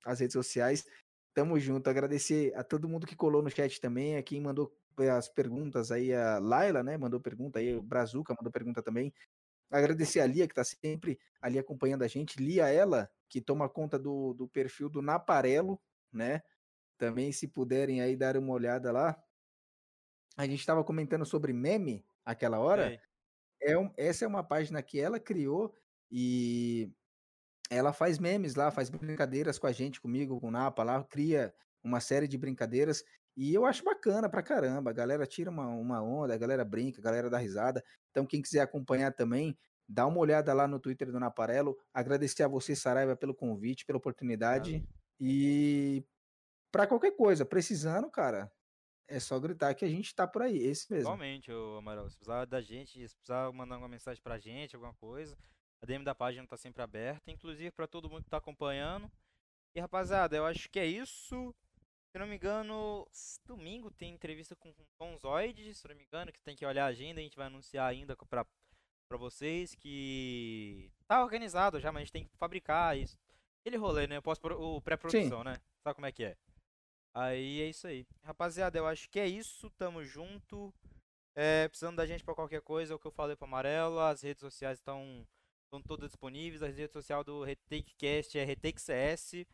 as redes sociais, tamo junto. Agradecer a todo mundo que colou no chat também, a quem mandou eh, as perguntas aí, a Laila, né? Mandou pergunta aí, o Brazuca mandou pergunta também. Agradecer a Lia, que tá sempre ali acompanhando a gente. Lia, ela, que toma conta do, do perfil do Naparelo, né? Também, se puderem aí dar uma olhada lá. A gente estava comentando sobre meme aquela hora. Sei. É um- essa é uma página que ela criou e ela faz memes lá, faz brincadeiras com a gente, comigo, com o Napa lá, cria uma série de brincadeiras e eu acho bacana pra caramba. A galera tira uma, uma onda, a galera brinca, a galera dá risada. Então, quem quiser acompanhar também, dá uma olhada lá no Twitter do Naparelo. Agradecer a você, Saraiva, pelo convite, pela oportunidade. E pra qualquer coisa, precisando, cara, é só gritar que a gente tá por aí, esse mesmo. Igualmente, ô Amarelo. Se precisar da gente, se precisar mandar alguma mensagem pra gente, alguma coisa, a DM da página tá sempre aberta, inclusive pra todo mundo que tá acompanhando. E rapaziada, eu acho que é isso. Se não me engano, domingo tem entrevista com o Tom Zoid, se não me engano, que tem que olhar a agenda, a gente vai anunciar ainda pra, pra vocês que tá organizado já, mas a gente tem que fabricar isso. Aquele rolê, né? O pós- o pré-produção, né? Sabe como é que é? Aí é isso aí. Rapaziada, eu acho que é isso. Tamo junto. É, precisando da gente pra qualquer coisa, é o que eu falei pro Amarelo. As redes sociais estão estão todas disponíveis. A rede social do RetakeCast é RetakeCS.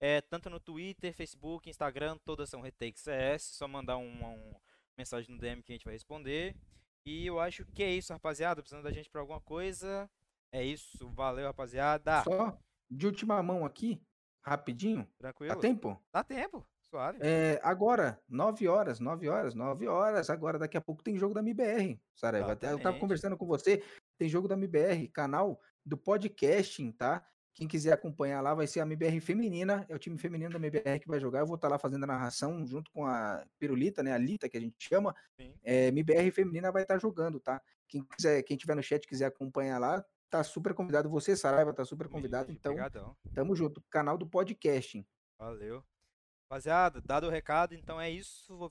É, tanto no Twitter, Facebook, Instagram, todas são RetakeCS. Só mandar uma, um mensagem no DM que a gente vai responder. E eu acho que é isso, rapaziada. Precisando da gente pra alguma coisa. É isso. Valeu, rapaziada. Só de última mão aqui, rapidinho. Dá Tranquilo? tempo? Dá tempo. É, agora, 9 horas, 9 horas, 9 horas. Agora, daqui a pouco tem jogo da MBR, Saraiva. Eu tava conversando com você, tem jogo da MBR, canal do podcasting, tá? Quem quiser acompanhar lá vai ser a MBR feminina, é o time feminino da MBR que vai jogar. Eu vou estar lá fazendo a narração junto com a Pirulita, né? A Lita, que a gente chama. Sim. É, MBR feminina vai estar jogando, tá? Quem quiser, quem tiver no chat quiser acompanhar lá, tá super convidado. Você, Saraiva, tá super convidado. Então, brigadão. tamo junto. Canal do podcasting. Valeu. Rapaziada, dado o recado, então é isso. Vou